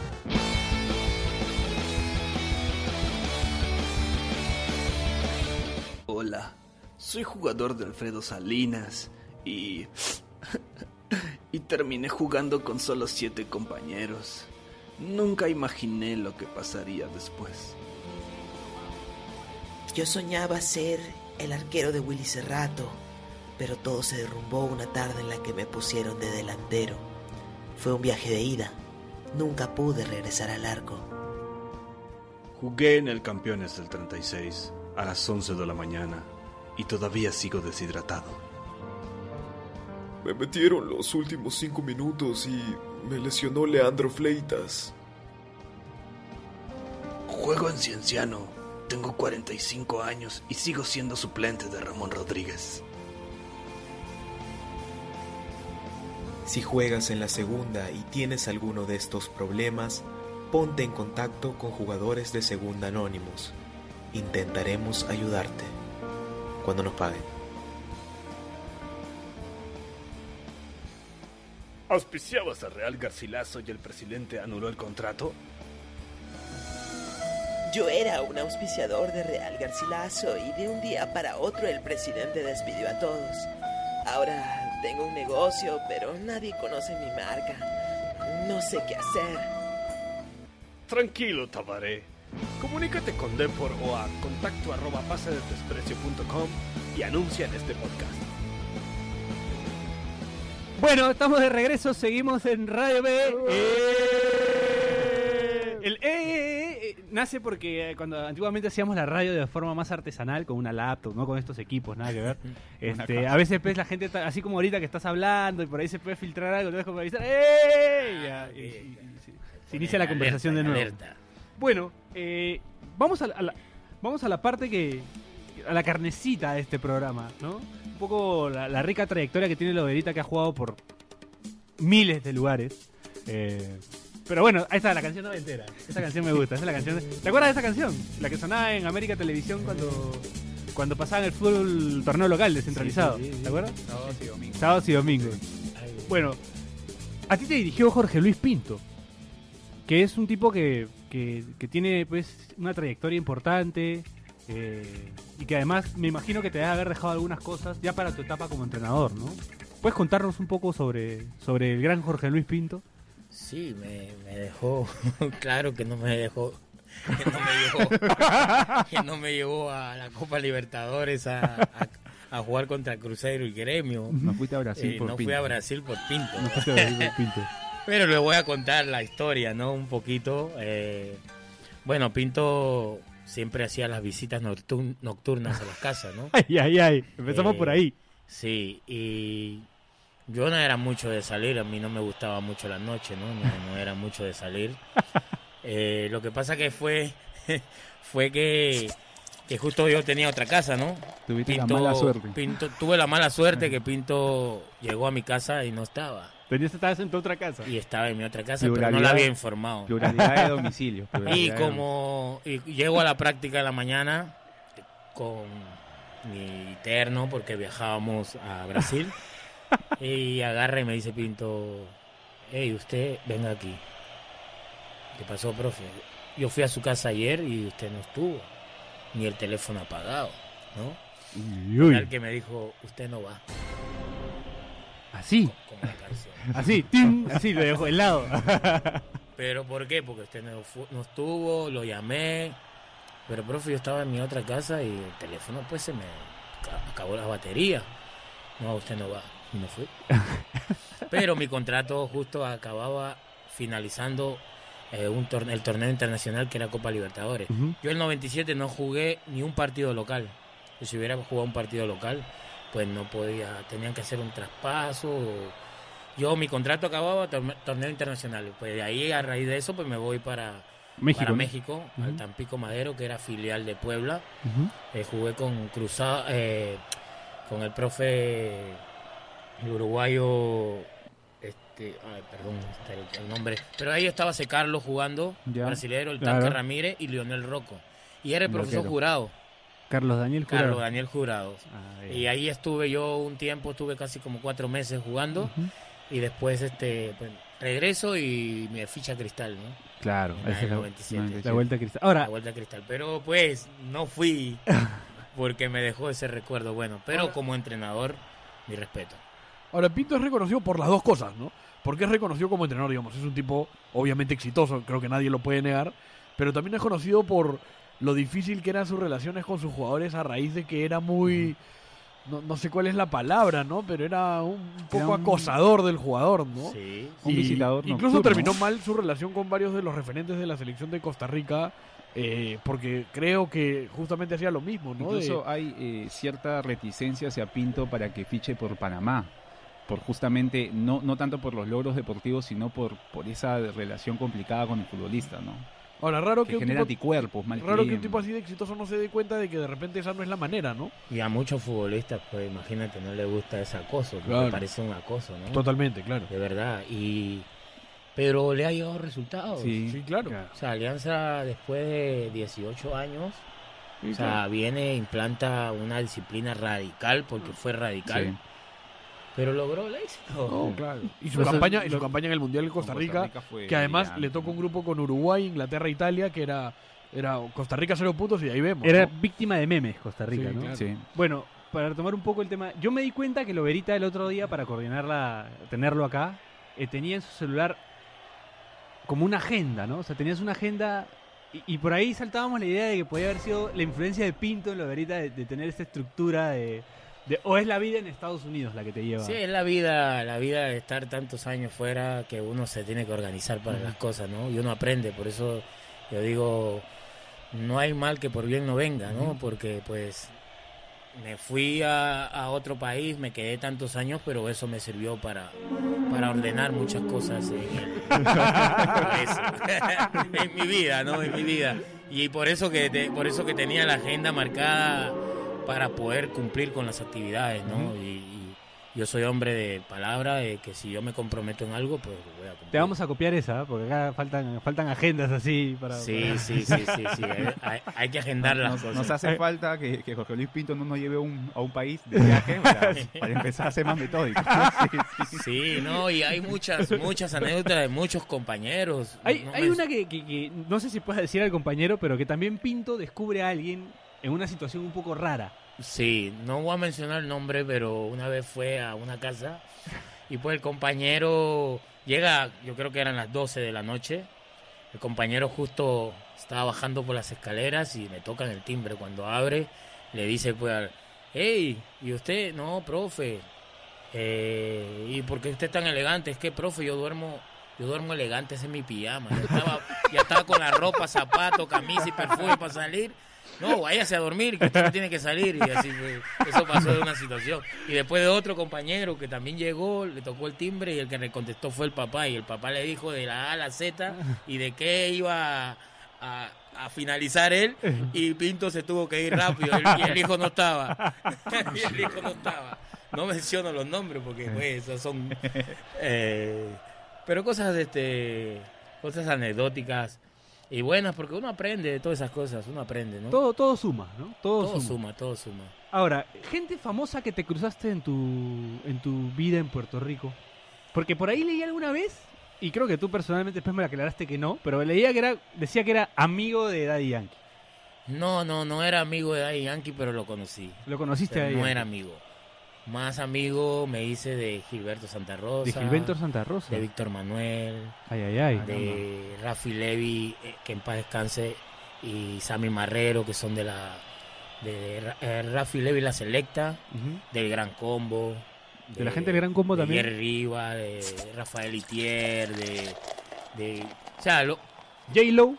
Hola, soy jugador de Alfredo Salinas y... y terminé jugando con solo siete compañeros. Nunca imaginé lo que pasaría después. Yo soñaba ser el arquero de Willy Cerrato, pero todo se derrumbó una tarde en la que me pusieron de delantero. Fue un viaje de ida. Nunca pude regresar al arco. Jugué en el Campeones del 36 a las 11 de la mañana y todavía sigo deshidratado. Me metieron los últimos cinco minutos y me lesionó Leandro Fleitas. Juego en Cienciano. Tengo 45 años y sigo siendo suplente de Ramón Rodríguez. Si juegas en la segunda y tienes alguno de estos problemas, ponte en contacto con jugadores de Segunda Anónimos. Intentaremos ayudarte cuando nos paguen. ¿Auspiciabas a Real Garcilaso y el presidente anuló el contrato? Yo era un auspiciador de Real Garcilaso y de un día para otro el presidente despidió a todos. Ahora tengo un negocio, pero nadie conoce mi marca. No sé qué hacer. Tranquilo, Tabaré. Comunícate con Depor o a contacto arroba pasedesprecio.com y anuncia en este podcast. Bueno, estamos de regreso, seguimos en Radio B. Eh, El eh, eh, eh, nace porque eh, cuando antiguamente hacíamos la radio de forma más artesanal, con una laptop, no con estos equipos, nada que ver. *laughs* Este, a veces pues, la gente, así como ahorita que estás hablando y por ahí se puede filtrar algo, entonces como avisar, ¡eh! Y ya, y- y- y se, se inicia la conversación de nuevo. Bueno, eh, vamos, a la, a la- vamos a la parte que. a la carnecita de este programa, ¿no? Un poco la, la rica trayectoria que tiene Loberita, que ha jugado por miles de lugares. Eh, pero bueno, ahí está la canción noventera. Esa canción me gusta. Esa es la canción. ¿Te acuerdas de esa canción? La que sonaba en América Televisión cuando. Cuando pasaban el fútbol torneo local descentralizado. ¿Te acuerdas? Sábados y domingos. Sábados y domingos. Bueno, a ti te dirigió Jorge Luis Pinto, que es un tipo que, que, que tiene pues una trayectoria importante eh, y que además me imagino que te debe haber dejado algunas cosas ya para tu etapa como entrenador, ¿no? ¿Puedes contarnos un poco sobre, sobre el gran Jorge Luis Pinto? Sí, me, me dejó, *laughs* claro que no me dejó, que no me llevó, *laughs* que no me llevó a la Copa Libertadores a, a- a jugar contra Cruzeiro y Gremio. No fuiste a Brasil Eh, por no Pinto. fui a Brasil por Pinto. No fuiste a Brasil por Pinto. *laughs* Pero le voy a contar la historia, ¿no? Un poquito. eh, bueno, Pinto siempre hacía las visitas nocturn- nocturnas a las casas, ¿no? *laughs* Ay, ay, ay. Empezamos Eh, por ahí. Sí, y yo no era mucho de salir, a mí no me gustaba mucho la noche, ¿no? No, no era mucho de salir. *laughs* Eh, lo que pasa que fue, *laughs* fue que, que justo yo tenía otra casa, ¿no? Tuviste la mala suerte. Pinto, tuve la mala suerte que Pinto llegó a mi casa y no estaba. Tenías estabas en tu otra casa. Y estaba en mi otra casa, pero no la había informado. Pluralidad de *laughs* domicilio. Y pluralidad como y llego a la práctica de la mañana con mi terno porque viajábamos a Brasil *laughs* y agarra y me dice Pinto, hey, usted venga aquí. ¿Qué pasó, profe? Yo fui a su casa ayer y usted no estuvo, ni el teléfono apagado, ¿no? Uy, uy. Al que me dijo, usted no va, Así, como la canción. *laughs* así, ¡tim! así lo dejó helado. *laughs* ¿Pero por qué? Porque usted no, no estuvo, lo llamé. Pero, profe, yo estaba en mi otra casa y el teléfono pues se me ca- acabó la batería. No, usted no va. Y no fui. *laughs* Pero mi contrato justo acababa finalizando eh, un torne- el torneo internacional que era Copa Libertadores. Yo el 97 no jugué ni un partido local. Si hubiera jugado un partido local, pues no podía, tenían que hacer un traspaso. Yo mi contrato acababa torne- torneo internacional. Pues de ahí a raíz de eso pues me voy para México. para. México, al. Tampico Madero, que era filial de Puebla. Eh, jugué con Cruzado, eh, con el profe el uruguayo, este, ay, perdón, este, el, el nombre, pero ahí estaba C. Carlos jugando, Ya, brasilero, el claro. Tanque Ramírez y Lionel Rocco. Y era el profesor jurado, Carlos Daniel Jurado. Carlos Daniel Jurado. Ah, Y ahí estuve yo un tiempo, estuve casi como cuatro meses jugando. Y después este pues, regreso y me ficha cristal, ¿no? Claro, En esa el es la, 97. La vuelta a Cristal. Ahora, la vuelta a cristal. Pero pues no fui *laughs* porque me dejó ese recuerdo bueno. Pero como entrenador, mi respeto. Ahora, Pinto es reconocido por las dos cosas, ¿no? Porque es reconocido como entrenador, digamos. Es un tipo obviamente exitoso, creo que nadie lo puede negar. Pero también es conocido por lo difícil que eran sus relaciones con sus jugadores a raíz de que era muy... No, no sé cuál es la palabra, ¿no? Pero era un, un poco Era un- acosador del jugador, ¿no? Sí. Un visitador Incluso nocturno. terminó mal su relación con varios de los referentes de la selección de Costa Rica, eh, porque creo que justamente hacía lo mismo, ¿no? De- Incluso hay eh, cierta reticencia hacia Pinto para que fiche por Panamá. Por justamente, no, no tanto por los logros deportivos, sino por, por esa relación complicada con el futbolista, ¿no? Ahora, raro que, Que un genera tipo, anticuerpos, mal raro que un tipo así de exitoso no se dé cuenta de que de repente esa no es la manera, ¿no? Y a muchos futbolistas, pues imagínate, no le gusta ese acoso, porque Claro. parece un acoso, ¿no? Totalmente, claro. De verdad. Y pero le ha llegado resultados. Sí. Sí, claro. O sea, Alianza después de 18 años, Sí, o sea, viene, implanta una disciplina radical, porque fue radical, Sí. Pero logró el éxito. No, claro. Y su Entonces, campaña, y su lo- campaña en el Mundial de Costa Rica, fue que además le toca un grupo con Uruguay, Inglaterra, Italia, que era, era Costa Rica cero puntos y ahí vemos. Era ¿no? víctima de memes Costa Rica, Sí, ¿no? claro. Sí. Bueno, para retomar un poco el tema, yo me di cuenta que Loberita el otro día, para coordinarla, tenerlo acá, eh, tenía en su celular como una agenda, ¿no? O sea, tenías una agenda y, y por ahí saltábamos la idea de que podía haber sido la influencia de Pinto en Loberita de, de tener esta estructura de, de- O es la vida en Estados Unidos la que te lleva. Sí, es la vida, la vida de estar tantos años fuera que uno se tiene que organizar para las cosas, ¿no? Y uno aprende, por eso yo digo, no hay mal que por bien no venga, ¿no? Porque pues me fui a, a otro país, me quedé tantos años, pero eso me sirvió para, para ordenar muchas cosas en, el- *laughs* en mi vida, ¿no? En mi vida. Y por eso que te- por eso que tenía la agenda marcada para poder cumplir con las actividades, ¿no? y, y yo soy hombre de palabra, de que si yo me comprometo en algo, pues lo voy a cumplir. Te vamos a copiar esa, ¿eh? porque acá faltan, faltan agendas así para... Sí, para- sí, sí, sí, sí. Hay, hay- hay que agendar las Nos, cosas. nos hace falta que, que Jorge Luis Pinto no nos lleve un- a un país de viaje para, *laughs* para empezar a ser más metódico. *laughs* Sí, sí. Sí, no, y hay muchas, muchas anécdotas de muchos compañeros. Hay, No hay me- una que, que- que no sé si puedes decir al compañero, pero que también Pinto descubre a alguien en una situación un poco rara. Sí, no voy a mencionar el nombre, pero una vez fue a una casa y pues el compañero llega, yo creo que eran las 12 de la noche. El compañero justo estaba bajando por las escaleras y me tocan el timbre. Cuando abre, le dice pues, al, hey, ¿y usted? No, profe. Eh, ¿Y por qué usted es tan elegante? Es que, profe, yo duermo, yo duermo elegante, ese es mi pijama. Ya estaba, ya estaba con la ropa, zapato, camisa y perfume para salir. No, váyase a dormir, que usted no tiene que salir. Y así fue. Eso pasó de una situación. Y después de otro compañero que también llegó, le tocó el timbre y el que le contestó fue el papá. Y el papá le dijo de la A a la Z y de qué iba a, finalizar él. Y Pinto se tuvo que ir rápido el- y el hijo no estaba. *laughs* y el hijo no estaba. No menciono los nombres porque pues, esos son... eh, pero cosas, este, cosas anecdóticas y buenas porque uno aprende de todas esas cosas, uno aprende, ¿no? Todo, todo suma, ¿no? Todo, Todo suma. suma, todo suma. Ahora, gente famosa que te cruzaste en tu, en tu vida en Puerto Rico. Porque por ahí leí alguna vez, y creo que tú personalmente después me aclaraste que no, pero leía que era, decía que era amigo de Daddy Yankee. No, no, no era amigo de Daddy Yankee, pero lo conocí. Lo conociste a Pero Daddy no Yankee. era amigo. Más amigo me hice de Gilberto Santa Rosa. De Gilberto Santa Rosa. De Víctor Manuel. Ay, ay, ay. de Rafi Levi, eh, que en paz descanse, y Sammy Marrero, que son de la de eh, Rafi Levi la Selecta, del Gran Combo. De la gente del Gran Combo de también. Jerry Riva, de Rafael Itier, de, de o sea, lo- J-Lo.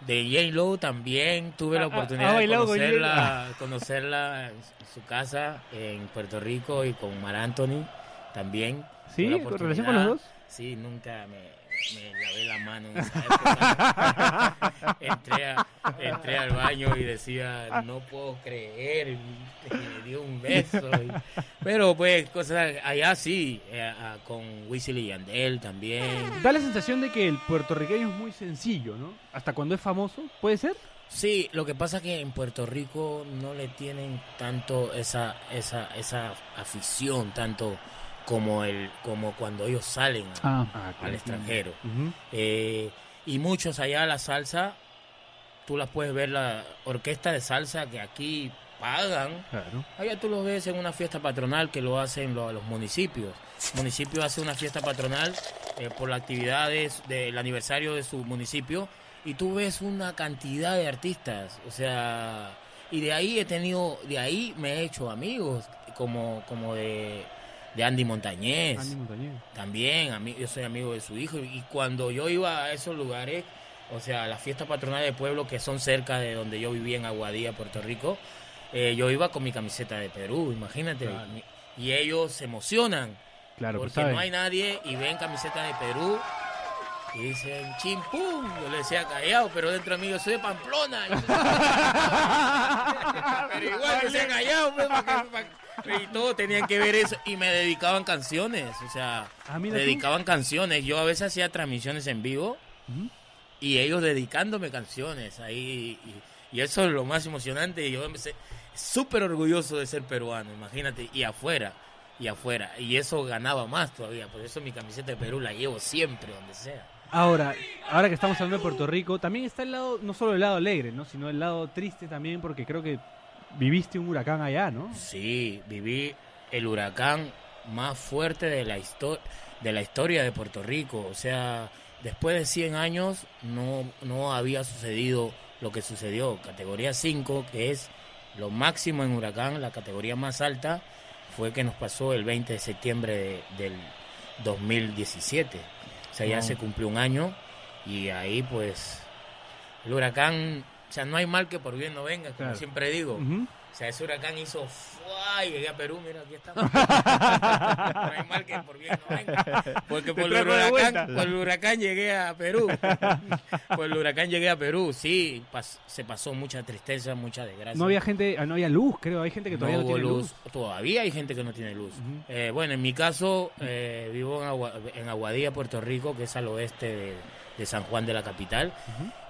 De J. Lo también tuve Ah, la ah, oportunidad ah, de conocerla, conocerla en su casa en Puerto Rico y con Mar Anthony también. ¿Sí? Tuve la ¿Con relación con los dos? Sí, nunca me, me lavé la mano en esa época. entré, a- entré al baño y decía, no puedo creer, me dio un beso. y- pero pues, cosas allá sí, eh, con Wisin y Yandel también. Da la sensación de que el puertorriqueño es muy sencillo, ¿no? Hasta cuando es famoso, ¿puede ser? Sí, lo que pasa es que en Puerto Rico no le tienen tanto esa, esa, esa afición, tanto como el como cuando ellos salen a- Ah, al extranjero. Eh, y muchos allá la salsa, tú las puedes ver, la orquesta de salsa que aquí pagan. Claro. Allá tú lo ves en una fiesta patronal que lo hacen lo- los municipios. El municipio hace una fiesta patronal eh, por las actividades del aniversario de su municipio y tú ves una cantidad de artistas, o sea, y de ahí he tenido, de ahí me he hecho amigos, como, como de, de Andy Montañez. Andy Montañez. También, a mí, yo soy amigo de su hijo. Y cuando yo iba a esos lugares, o sea, las fiestas patronales de pueblo que son cerca de donde yo vivía en Aguadilla, Puerto Rico, eh, yo iba con mi camiseta de Perú, imagínate. Y ellos se emocionan Claro, pues porque no hay nadie y ven camiseta de Perú y dicen chimpum. Yo le decía callado, pero dentro de mí yo soy de Pamplona. *laughs* pero igual yo decía callado, pues, y todos tenían que ver eso y me dedicaban canciones, o sea, Ah, mira tú. dedicaban canciones. Yo a veces hacía transmisiones en vivo y ellos dedicándome canciones ahí y, y eso es lo más emocionante. y Yo me sé- súper orgulloso de ser peruano, imagínate, y afuera, y afuera. Y eso ganaba más todavía, por eso mi camiseta de Perú la llevo siempre, donde sea. Ahora, ahora que estamos hablando de Puerto Rico, también está el lado, no solo el lado alegre, ¿no? Sino el lado triste también, porque creo que viviste un huracán allá, ¿no? Sí, viví el huracán más fuerte de la, de la historia de Puerto Rico. O sea, después de 100 años no, no había sucedido lo que sucedió. Categoría 5, que es lo máximo en huracán, la categoría más alta, fue que nos pasó el 20 de septiembre de- del 2017. O sea, ya se cumplió un año y ahí pues el huracán, o sea, no hay mal que por bien no venga, como Claro. siempre digo. O sea, ese huracán hizo ¡fua! y llegué a Perú, mira, aquí estamos. *laughs* no hay mal que por bien no venga. Porque por el, huracán, por el huracán llegué a Perú. *laughs* por el huracán llegué a Perú, sí. pas- se pasó mucha tristeza, mucha desgracia. No había gente, ah, no había luz, creo. Hay gente que todavía no, tiene luz. luz. Todavía hay gente que no tiene luz. Eh, bueno, en mi caso, eh, vivo en, en Aguadilla, Puerto Rico, que es al oeste de, de San Juan de la capital.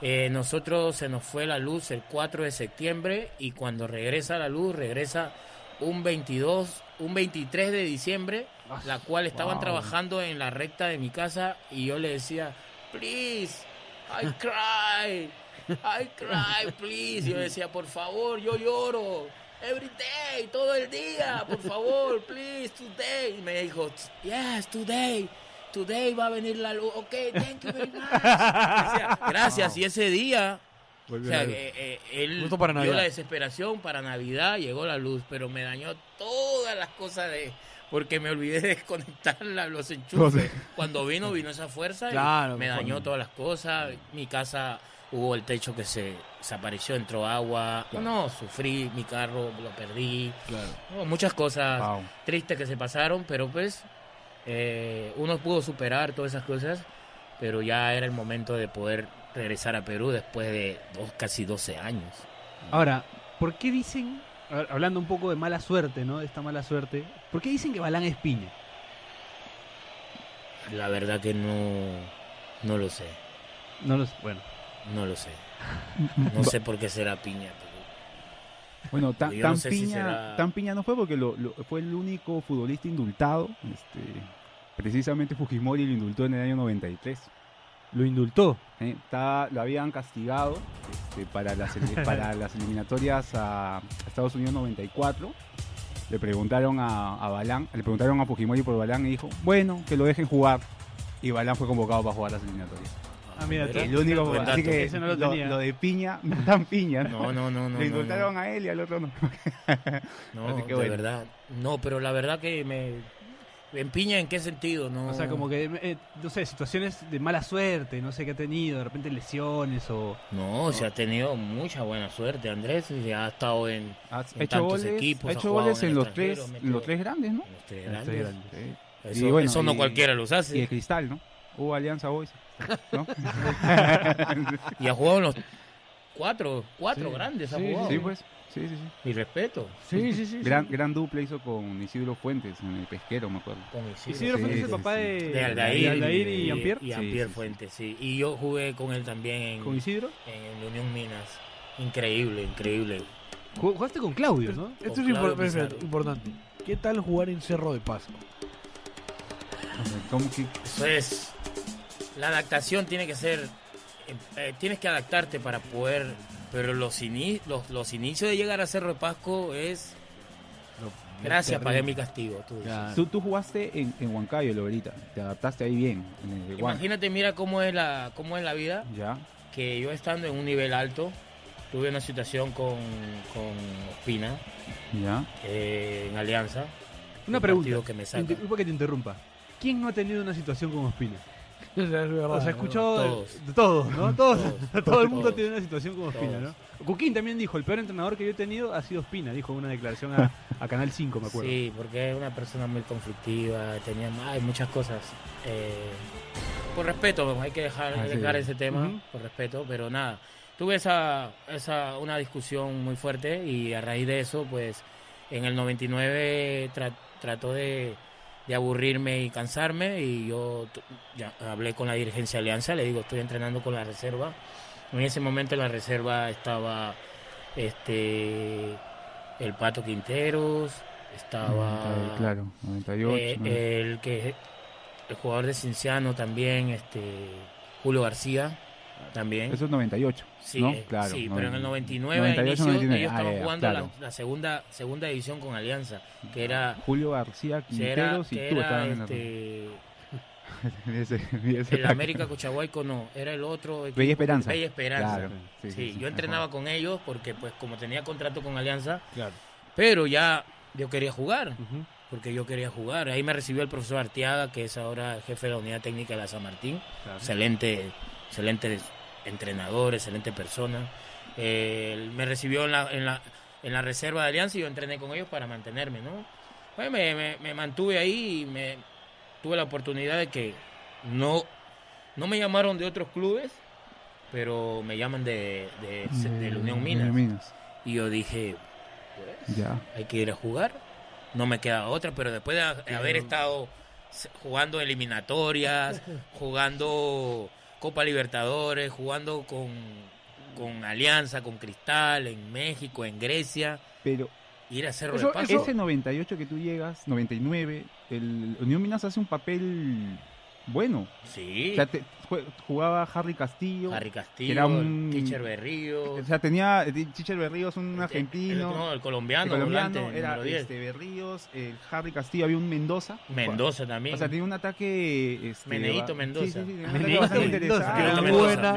Eh, nosotros se nos fue la luz el 4 de septiembre y cuando regresa la luz, regresa un 22, un 23 de diciembre, la cual estaban wow. trabajando en la recta de mi casa y yo le decía, please, I *laughs* cry, I cry, please. Yo decía, por favor, yo lloro. Every day, todo el día, por favor, please, today. Y me dijo, yes, today, today va a venir la luz. Ok, thank you very much. Decía, Gracias. Y ese día, o sea, eh, eh, él Justo para Navidad. la desesperación para Navidad, llegó la luz, pero me dañó todas las cosas de... Porque me olvidé de *laughs* desconectar los enchufes. Cuando vino, vino esa fuerza y Claro, me dañó todas las cosas. Mi casa hubo el techo que se desapareció, entró agua. No, sufrí, mi carro lo perdí. No, muchas cosas Wow. tristes que se pasaron, pero pues eh, uno pudo superar todas esas cosas, pero ya era el momento de poder regresar a Perú después de dos, casi 12 años. Ahora, ¿por qué dicen, hablando un poco de mala suerte, ¿no? De esta mala suerte, ¿por qué dicen que Balán es piña? La verdad que no, no lo sé, No los, bueno. no lo sé. *laughs* No sé por qué será piña. pero- Bueno, tan, Yo tan no sé si piña, será- tan piña no fue porque lo, lo- fue el único futbolista indultado. Este, precisamente Fujimori lo indultó en el año 93. Lo indultó. ¿eh? Lo habían castigado este, para, las, ele- *laughs* para las eliminatorias a, a Estados Unidos 94. Le preguntaron a, a Balán, le preguntaron a Fujimori por Balán y dijo, bueno, que lo dejen jugar. Y Balán fue convocado para jugar las eliminatorias. Ah, mira, tú. El único, Buen así dato. que Ese no lo lo, tenía. lo de piña, *laughs* no tan piña. ¿no? No, no, no, no. Le no, indultaron no. a él y al otro no. *laughs* No, Así que de bueno. verdad. No, pero la verdad que me... ¿En piña en qué sentido? No. O sea, como que, eh, no sé, situaciones de mala suerte, no sé qué ha tenido, de repente lesiones o... No, se ha tenido mucha buena suerte, Andrés. y Ha estado en, Ha En hecho tantos goles, equipos, ha hecho goles en en los tres, metió- en los tres grandes, ¿no? los tres Los grandes. tres grandes. Sí. Eso, Y bueno, eso no y- cualquiera los Y el hace. Cristal, ¿no? Hubo Alianza Boys, ¿no? *laughs* Y ha jugado en los cuatro, cuatro Sí, grandes. Ha sí, jugado. sí, pues. Sí, sí, sí. Mi respeto. Sí, sí, sí. Gran, gran dupla hizo con Isidro Fuentes en el pesquero, me acuerdo. Con Isidro. Isidro Sí, Fuentes es el sí, papá sí. de, de Aldair, Aldair y Ampier. Y Sí, Ampier sí, sí. Fuentes, sí. Y yo jugué con él también en, ¿Con Isidro? en Unión Minas. Increíble, increíble. Ju- Jugaste con Claudio, ¿no? Esto Con es Claudio impor- espera, Pizarro. importante. ¿Qué tal jugar en Cerro de Pasco? Eso es. La adaptación tiene que ser. eh, eh, tienes que adaptarte para poder. Pero los, ini- los, los inicios de llegar a Cerro de Pasco es. Gracias, pagué mi castigo. Tú. Tú, tú jugaste en, en Huancayo, Loberita. Te adaptaste ahí bien, en el. Imagínate, mira cómo es la, cómo es la vida. Ya. que yo estando en un nivel alto, tuve una situación con, con Ospina Ya. eh, en Alianza. Una Un pregunta. que me saca. Disculpa que te interrumpa. ¿Quién no ha tenido una situación con Ospina? O *laughs* sea, es verdad, O sea, he escuchado de- Todos. de todos, ¿no? Todos, Todos. *laughs* todo el mundo Todos. tiene una situación con Ospina, ¿no? Cuquín también dijo, el peor entrenador que yo he tenido ha sido Ospina, dijo en una declaración a, a Canal 5, me acuerdo. Sí, porque es una persona muy conflictiva, tenía hay muchas cosas. eh, por respeto, hay que dejar, Ah, sí. dejar ese tema, por respeto, pero nada. Tuve esa, esa, una discusión muy fuerte y a raíz de eso, pues en el 99 tra- trató de, de aburrirme y cansarme y yo ya hablé con la dirigencia de Alianza, le digo, estoy entrenando con la reserva. En ese momento en la reserva estaba este el Pato Quinteros, estaba claro, 98. eh, ¿no? el que el jugador de Cinciano también, este Julio García también. Eso es 98. Sí, ¿no? eh, Claro. sí, pero en el 99, 98, inicio, 99. ellos Ah, estaban jugando claro. la, la segunda segunda división con Alianza, que era Julio García, Quinteros y tú era, en este, *laughs* ese- ese el América Cochahuayco no, era el otro equipo, Bella Esperanza. Bella Esperanza. Claro, Sí, sí, sí, sí, yo entrenaba con ellos porque pues como tenía contrato con Alianza, Claro. pero ya yo quería jugar. Porque yo quería jugar. Ahí me recibió el profesor Arteaga, que es ahora jefe de la unidad técnica de la San Martín. Excelente, excelente entrenador, excelente persona. Eh, me recibió en la, en, la, en la reserva de Alianza y yo entrené con ellos para mantenerme, ¿no? Pues me, me- me mantuve ahí y me tuve la oportunidad de que no, no me llamaron de otros clubes, pero me llaman de, de, de la Unión Minas. Minas. Y yo dije, Ya. hay que ir a jugar. No me queda otra, pero después de haber estado jugando eliminatorias, jugando Copa Libertadores, jugando con, con Alianza, con Cristal, en México, en Grecia, Pero ir a Cerro Eso- de Paso. ese 98 que tú llegas, 99, el Unión Minas hace un papel bueno. Sí, O sea, te- jugaba Harry Castillo. Harry Castillo, era un- Teacher Berrío, O sea, tenía Chicher Berríos, un el- argentino. el, no, el el colombiano, colombiano volante, era 10. este, Berríos, el Harry Castillo, había un Mendoza. Mendoza también. O sea, tenía un ataque. Este, Mendoza. Sí, sí,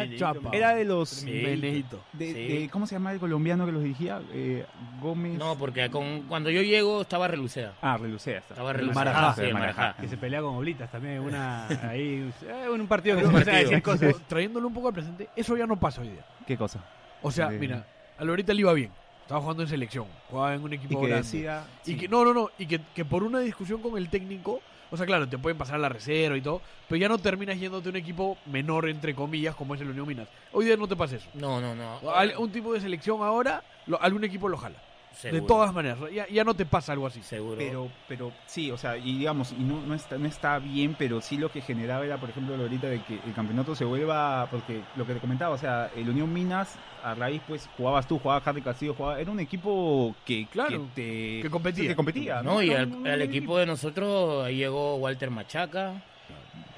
sí, chapa. Era de los. Sí. Meneito. de- Sí. de- ¿Cómo se llama el colombiano que los dirigía? Eh, Gómez. No, porque con, cuando yo llego estaba Relucea. Ah, Relucea. Estaba El Relucea. Marajá. Sí, el Marajá. Que se pelea con Oblitas también, una, *laughs* ahí, eh, en un partido que *laughs* Decir cosas. Trayéndolo un poco al presente, eso ya no pasa hoy día. ¿Qué cosa? O sea, mira, a Lorita le iba bien. Estaba jugando en selección. Jugaba en un Y equipo que grande. decía. Y sí. que, no, no, no. Y que, que por una discusión con el técnico, o sea, claro, te pueden pasar a la reserva y todo, pero ya no terminas yéndote a un equipo menor, entre comillas, como es el Unión Minas. Hoy día no te pasa eso. No, no, no. Al- un tipo de selección ahora, lo- algún equipo lo jala. De todas maneras. Ya, ya no te pasa algo así. Seguro. Pero, pero sí, o sea, y digamos, y no, no, está, no está bien, pero sí lo que generaba era, por ejemplo, ahorita de que el campeonato se vuelva, porque lo que te comentaba, o sea, el Unión Minas, a raíz, pues, jugabas tú, jugaba Harry Castillo, jugaba, era un equipo que, Claro, que te... que competía. que competía, No, y al, no, no, al no, equipo de nosotros ahí llegó Walter Machaca,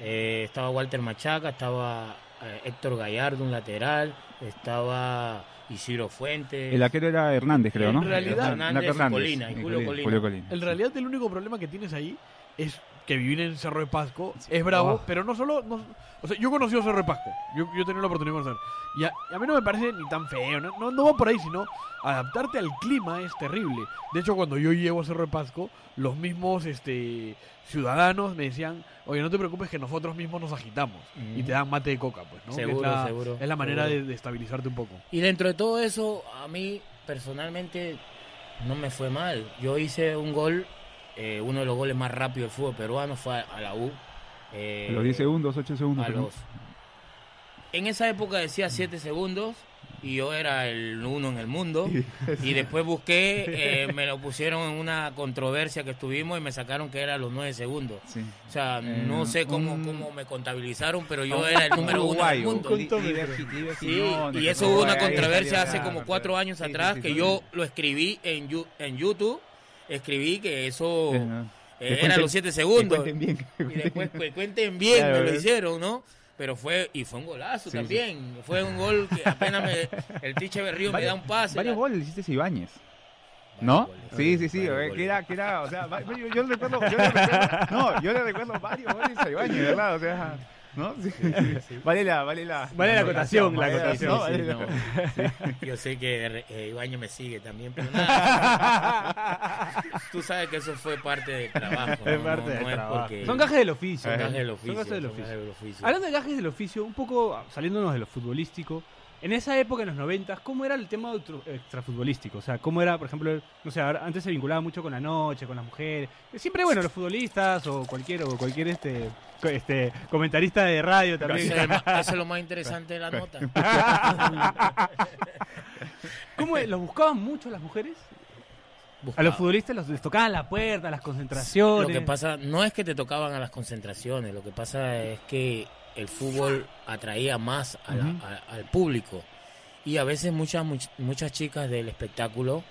eh, estaba Walter Machaca, estaba eh, Héctor Gallardo, un lateral, estaba Isidro Fuentes. El arquero era Hernández, creo, En ¿no? realidad- Hernández y Colina, y Julio Colina. Julio Colina. En realidad, el único problema que tienes ahí es que vivir en Cerro de Pasco es bravo, Ah. pero no solo. no- o sea, yo he conocido Cerro de Pasco. Yo, yo he tenido la oportunidad de conocer. Y a, y a mí no me parece ni tan feo. No, no, no va por ahí, sino adaptarte al clima es terrible. De hecho, cuando yo llego a Cerro de Pasco, los mismos este, ciudadanos me decían: Oye, no te preocupes que nosotros mismos nos agitamos. Mm. Y te dan mate de coca, pues, ¿no? Seguro, es la, seguro, Es la manera seguro. de, de estabilizarte un poco. Y dentro de todo eso, a mí personalmente no me fue mal. Yo hice un gol, eh, uno de los goles más rápidos del fútbol peruano fue a, a la U. eh, A los 10 segundos, 8 segundos. a los- En esa época decía 7 segundos y yo era el uno en el mundo. *laughs* Y después busqué, eh, me lo pusieron en una controversia que estuvimos y me sacaron que era los 9 segundos. Sí. O sea, Eh, no sé cómo, un- cómo me contabilizaron, pero yo era el *laughs* número uno del mundo. Sí, y eso hubo una controversia hace como cuatro años atrás que yo lo escribí en, en YouTube. Escribí que eso eh, eran cuenten- los siete que segundos. cuenten bien, Y después que cuenten bien, me lo hicieron, ¿no? Pero fue, y fue un golazo Sí, también. Fue un gol que apenas me, *laughs* el Tiche Berrío me da un pase. Varios la- goles le hiciste Ibáñez. ¿No? goles, Sí, sí, sí, eh, que era, que era, o sea, yo, yo le recuerdo, yo le recuerdo, no, yo le recuerdo varios goles a Ibáñez, ¿verdad? O sea, ¿no? Vale la, vale la, Vale la acotación, la vale acotación, sí, Vale la- no. Yo sé que eh, Ibañez me sigue también, pero nada. *laughs* Tú sabes que eso fue parte del trabajo. Es ¿no? parte No- del trabajo. porque- Son gajes del oficio. Son ¿no? gajes del oficio. Son gajes del oficio. Hablando de gajes del oficio, un poco saliéndonos de lo futbolístico, en esa época, en los 90, ¿cómo era el tema extrafutbolístico? O sea, ¿cómo era, por ejemplo, no sé, antes se vinculaba mucho con la noche, con las mujeres? Siempre, bueno, los futbolistas o cualquier, o cualquier este, este comentarista de radio también. Eso *laughs* es, lo más interesante de la nota. *laughs* ¿Cómo es? ¿Los buscaban mucho las mujeres? A los futbolistas los, les tocaban la puerta, las Lo concentraciones. que pasa no es que te tocaban a las concentraciones, lo que pasa es que el fútbol atraía más a la- a- al público y a veces muchas much- muchas chicas del espectáculo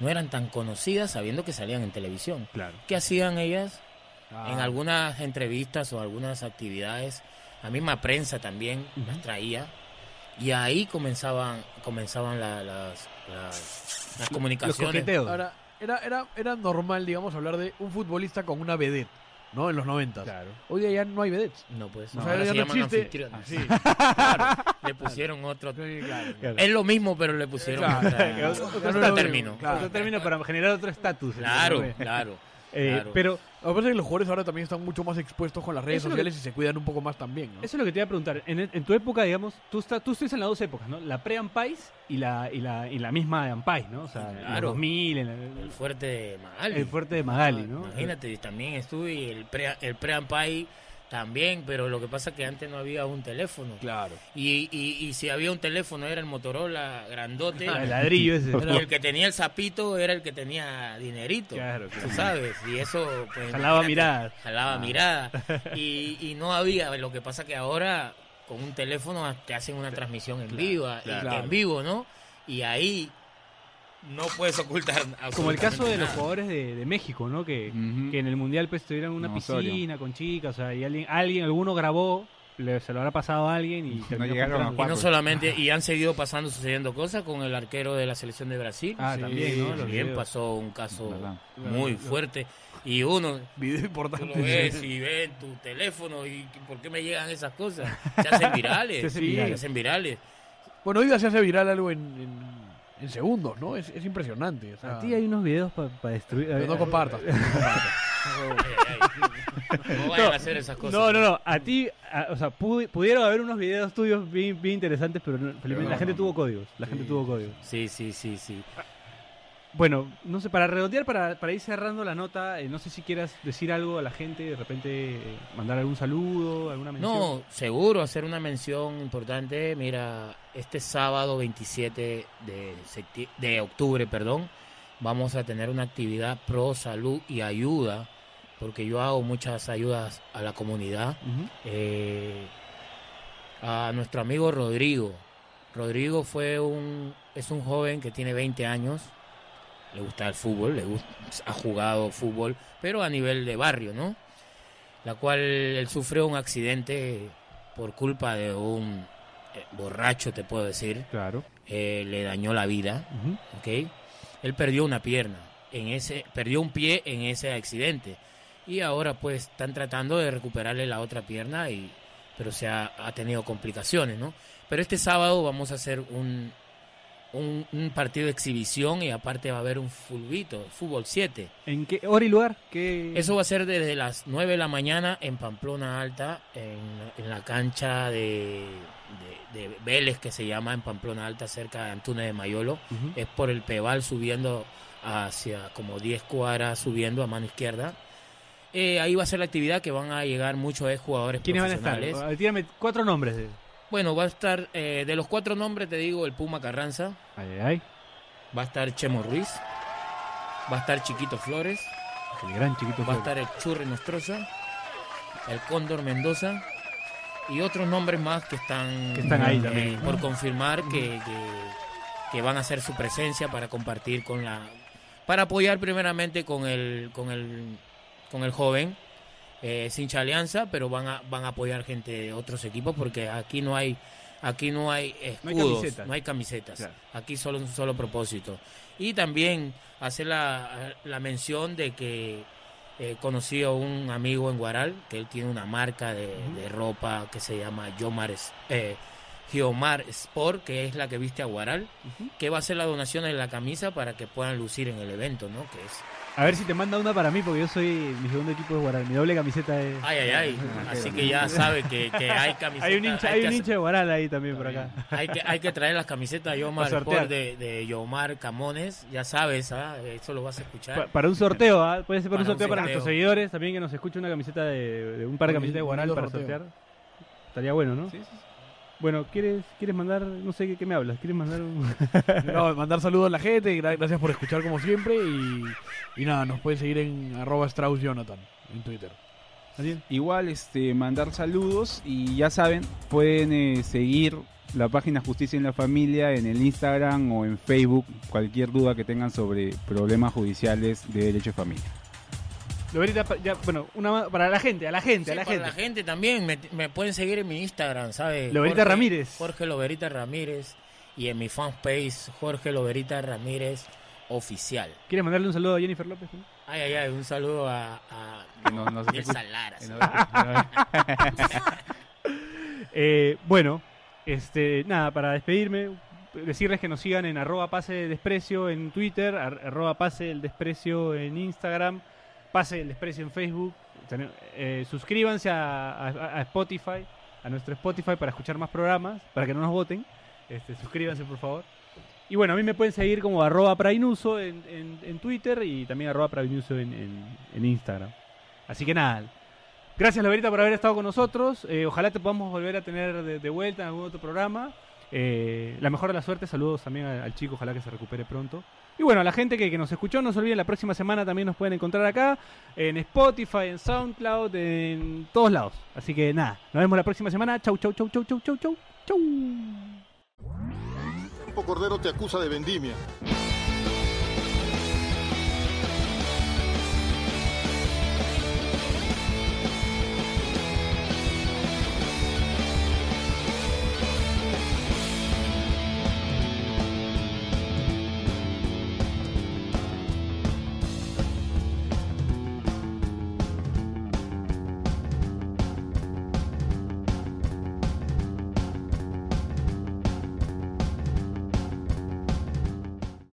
no eran tan conocidas sabiendo que salían en televisión. Claro. ¿Qué hacían ellas? Ah. En algunas entrevistas o algunas actividades, la misma prensa también las traía y ahí comenzaban comenzaban la- las, las, las Los comunicaciones. Ahora, era, era, era normal, digamos, hablar de un futbolista con una vedette, ¿no? En los 90. Claro. Hoy día ya no hay vedettes. No, pues O sea, ahora ya se no llaman existe. anfitriones. Sí, *laughs* Le pusieron otro. sí, claro. Claro. Es lo mismo, pero le pusieron Claro. Otro otro estatus, término. claro. Otro término para generar otro estatus. Claro, ¿no? claro. Eh, claro. Pero Lo que pasa es que los jugadores ahora también están mucho más expuestos con las redes Eso que- sociales y se cuidan un poco más también, ¿no? eso es lo que te iba a preguntar. En, en tu época, digamos, tú, estás tú estás en las dos épocas, ¿no? La pre-Ampais y la, y, la, y la misma de Ampais, ¿no? O sea, en los Claro. 2000, en El el, fuerte de Magali. el fuerte de Magali, ¿no? Imagínate, también estuve y el pre, el pre también, pero lo que pasa es que antes no había un teléfono. Claro. Y, y, y si había un teléfono era el Motorola grandote. El ladrillo ese. Y el que tenía el sapito era el que tenía dinerito. Claro, Tú claro. sabes, y eso. Pues, Jalaba miradas. Jalaba miradas. *laughs* Y, y no había. Lo que pasa que ahora con un teléfono te hacen una transmisión en claro. en vivo, ¿no? Y ahí no puedes ocultar. Como el caso de los jugadores de, de México, ¿no? Que, que en el Mundial pues tuvieron una No, piscina con chicas, o sea, y alguien, alguien alguno grabó, le- se lo habrá pasado a alguien y terminó llegaron a. Y no solamente, y han seguido pasando, sucediendo cosas con el arquero de la selección de Brasil. Ah, Sí, también, ¿no? También pasó un caso Verdad. muy fuerte. Y uno, Video tú importante. lo ves y ves en tu teléfono y ¿por qué me llegan esas cosas? Se hacen *laughs* virales. Se hacen Sí, virales. se hacen virales. Bueno, hoy día se hace viral algo en, en, en segundos, ¿no? Es, es impresionante. o sea, A ti hay unos videos para destruir. pero no compartas. no compartas. *laughs* No vayan a hacer esas cosas. No, no, no. A ti, a- o sea, pu- pudieron haber unos videos tuyos bien, bien interesantes, pero, no- pero la no, gente no. tuvo códigos. La gente tuvo códigos. Sí, sí, sí, sí. Bueno, no sé, para redondear, para, para ir cerrando la nota, eh, no sé si quieras decir algo a la gente, de repente eh, mandar algún saludo, alguna mención. No, seguro, hacer una mención importante. Mira, este sábado 27 de, de octubre, perdón, vamos a tener una actividad pro salud y ayuda, porque yo hago muchas ayudas a la comunidad. Eh, a nuestro amigo Rodrigo. Rodrigo fue un, es un joven que tiene 20 años, le gusta el fútbol, le gusta, ha jugado fútbol, pero a nivel de barrio, ¿no? La cual él sufrió un accidente por culpa de un eh, borracho, te puedo decir, Claro. eh, le dañó la vida, Ujú. ¿ok? Él perdió una pierna, en ese, perdió un pie en ese accidente y ahora pues están tratando de recuperarle la otra pierna y pero se ha, ha tenido complicaciones, ¿no? Pero este sábado vamos a hacer un, un, un partido de exhibición y aparte va a haber un fulbito, fútbol 7. ¿En qué hora y lugar? ¿Qué... Eso va a ser desde las 9 de la mañana en Pamplona Alta, en, en la cancha de, de, de Vélez, que se llama en Pamplona Alta, cerca de Antunes de Mayolo. Ujú. Es por el Peval subiendo hacia como 10 cuadras, subiendo a mano izquierda. Eh, ahí va a ser la actividad que van a llegar muchos jugadores ¿Quiénes van a estar? Tírame cuatro nombres. De... Bueno, va a estar, eh, de los cuatro nombres te digo, el Puma Carranza, Ay, ay, va a estar Chemo Ruiz, va a estar Chiquito Flores, El gran chiquito. va a Flores. estar el Churri Nostroza, el Cóndor Mendoza y otros nombres más que están, Que están ahí eh, también. por confirmar que, que, que van a hacer su presencia para compartir con la para apoyar primeramente con el con el con el joven eh, sin alianza pero van a van a apoyar gente de otros equipos porque aquí no hay aquí no hay No hay escudos camisetas. no hay camisetas Claro. aquí solo un solo propósito y también hacer la, la mención de que He conocido a un amigo en Guaral que él tiene una marca de, de ropa que se llama Yomar, Es- eh, Geomar Sport, que es la que viste a Guaral, que va a hacer la donación de la camisa para que puedan lucir en el evento, ¿no? Que es, A ver si te manda una para mí, porque yo soy mi segundo equipo de Guaral. Mi doble camiseta es. ay, ay, ay. Así que ya sabe que, *laughs* que hay camisetas. Hay un hincha, hay un hincha de Guaral ahí también por acá. Hay que, hay que traer las camisetas Yomar. Sport de, de Yomar Camones, ya sabes, ¿ah? eso lo vas a escuchar. Pa- para un sorteo, ¿ah? puede ser para, un Para un sorteo para nuestros seguidores también que nos escuche una camiseta de, de un par de camisetas de Guaral para sortear. Estaría bueno, ¿no? Sí, sí, sí. Bueno, ¿quieres, ¿quieres mandar, no sé qué, qué me hablas? ¿Quieres mandar un... *laughs* No, mandar saludos a la gente, gra- gracias por escuchar como siempre y, y nada, nos pueden seguir en arroba Strauss Jonathan en Twitter. Igual este mandar saludos y ya saben, pueden eh, seguir la página Justicia en la Familia en el Instagram o en Facebook, cualquier duda que tengan sobre problemas judiciales de derecho de familia. Loberita, pa- ya, bueno, una para la gente, a la gente, Sí, a la para gente. la gente también, me, me pueden seguir en mi Instagram, ¿sabes? Loberita Jorge- Ramírez. Jorge Loberita Ramírez y en mi fanpage Jorge Loberita Ramírez Oficial. ¿Quieres mandarle un saludo a Jennifer López? no? Ay, ay, ay, un saludo a, a no- no se. Salara. Sí. *laughs* Eh, bueno, este, nada, para despedirme, decirles que nos sigan en arroba pase desprecio en Twitter, ar- arroba pase del desprecio en Instagram, pase del desprecio en Facebook. Eh, suscríbanse a, Spotify, a nuestro Spotify para escuchar más programas, para que no nos voten. Este, suscríbanse por favor. Y bueno, a mí me pueden seguir como arroba prainuso en, en- Twitter y también arroba prainuso en, en- Instagram. Así que nada, Gracias, Loberita, por haber estado con nosotros. Eh, ojalá te podamos volver a tener de vuelta en algún otro programa. Eh, la mejor de la suerte. Saludos también al, chico. Ojalá que se recupere pronto. Y bueno, a la gente que, nos escuchó, no se olviden, la próxima semana también nos pueden encontrar acá, en Spotify, en SoundCloud, en todos lados. Así que nada, nos vemos la próxima semana. Chau, chau, chau, chau, chau, chau, chau. Chau. Cordero te acusa de vendimia.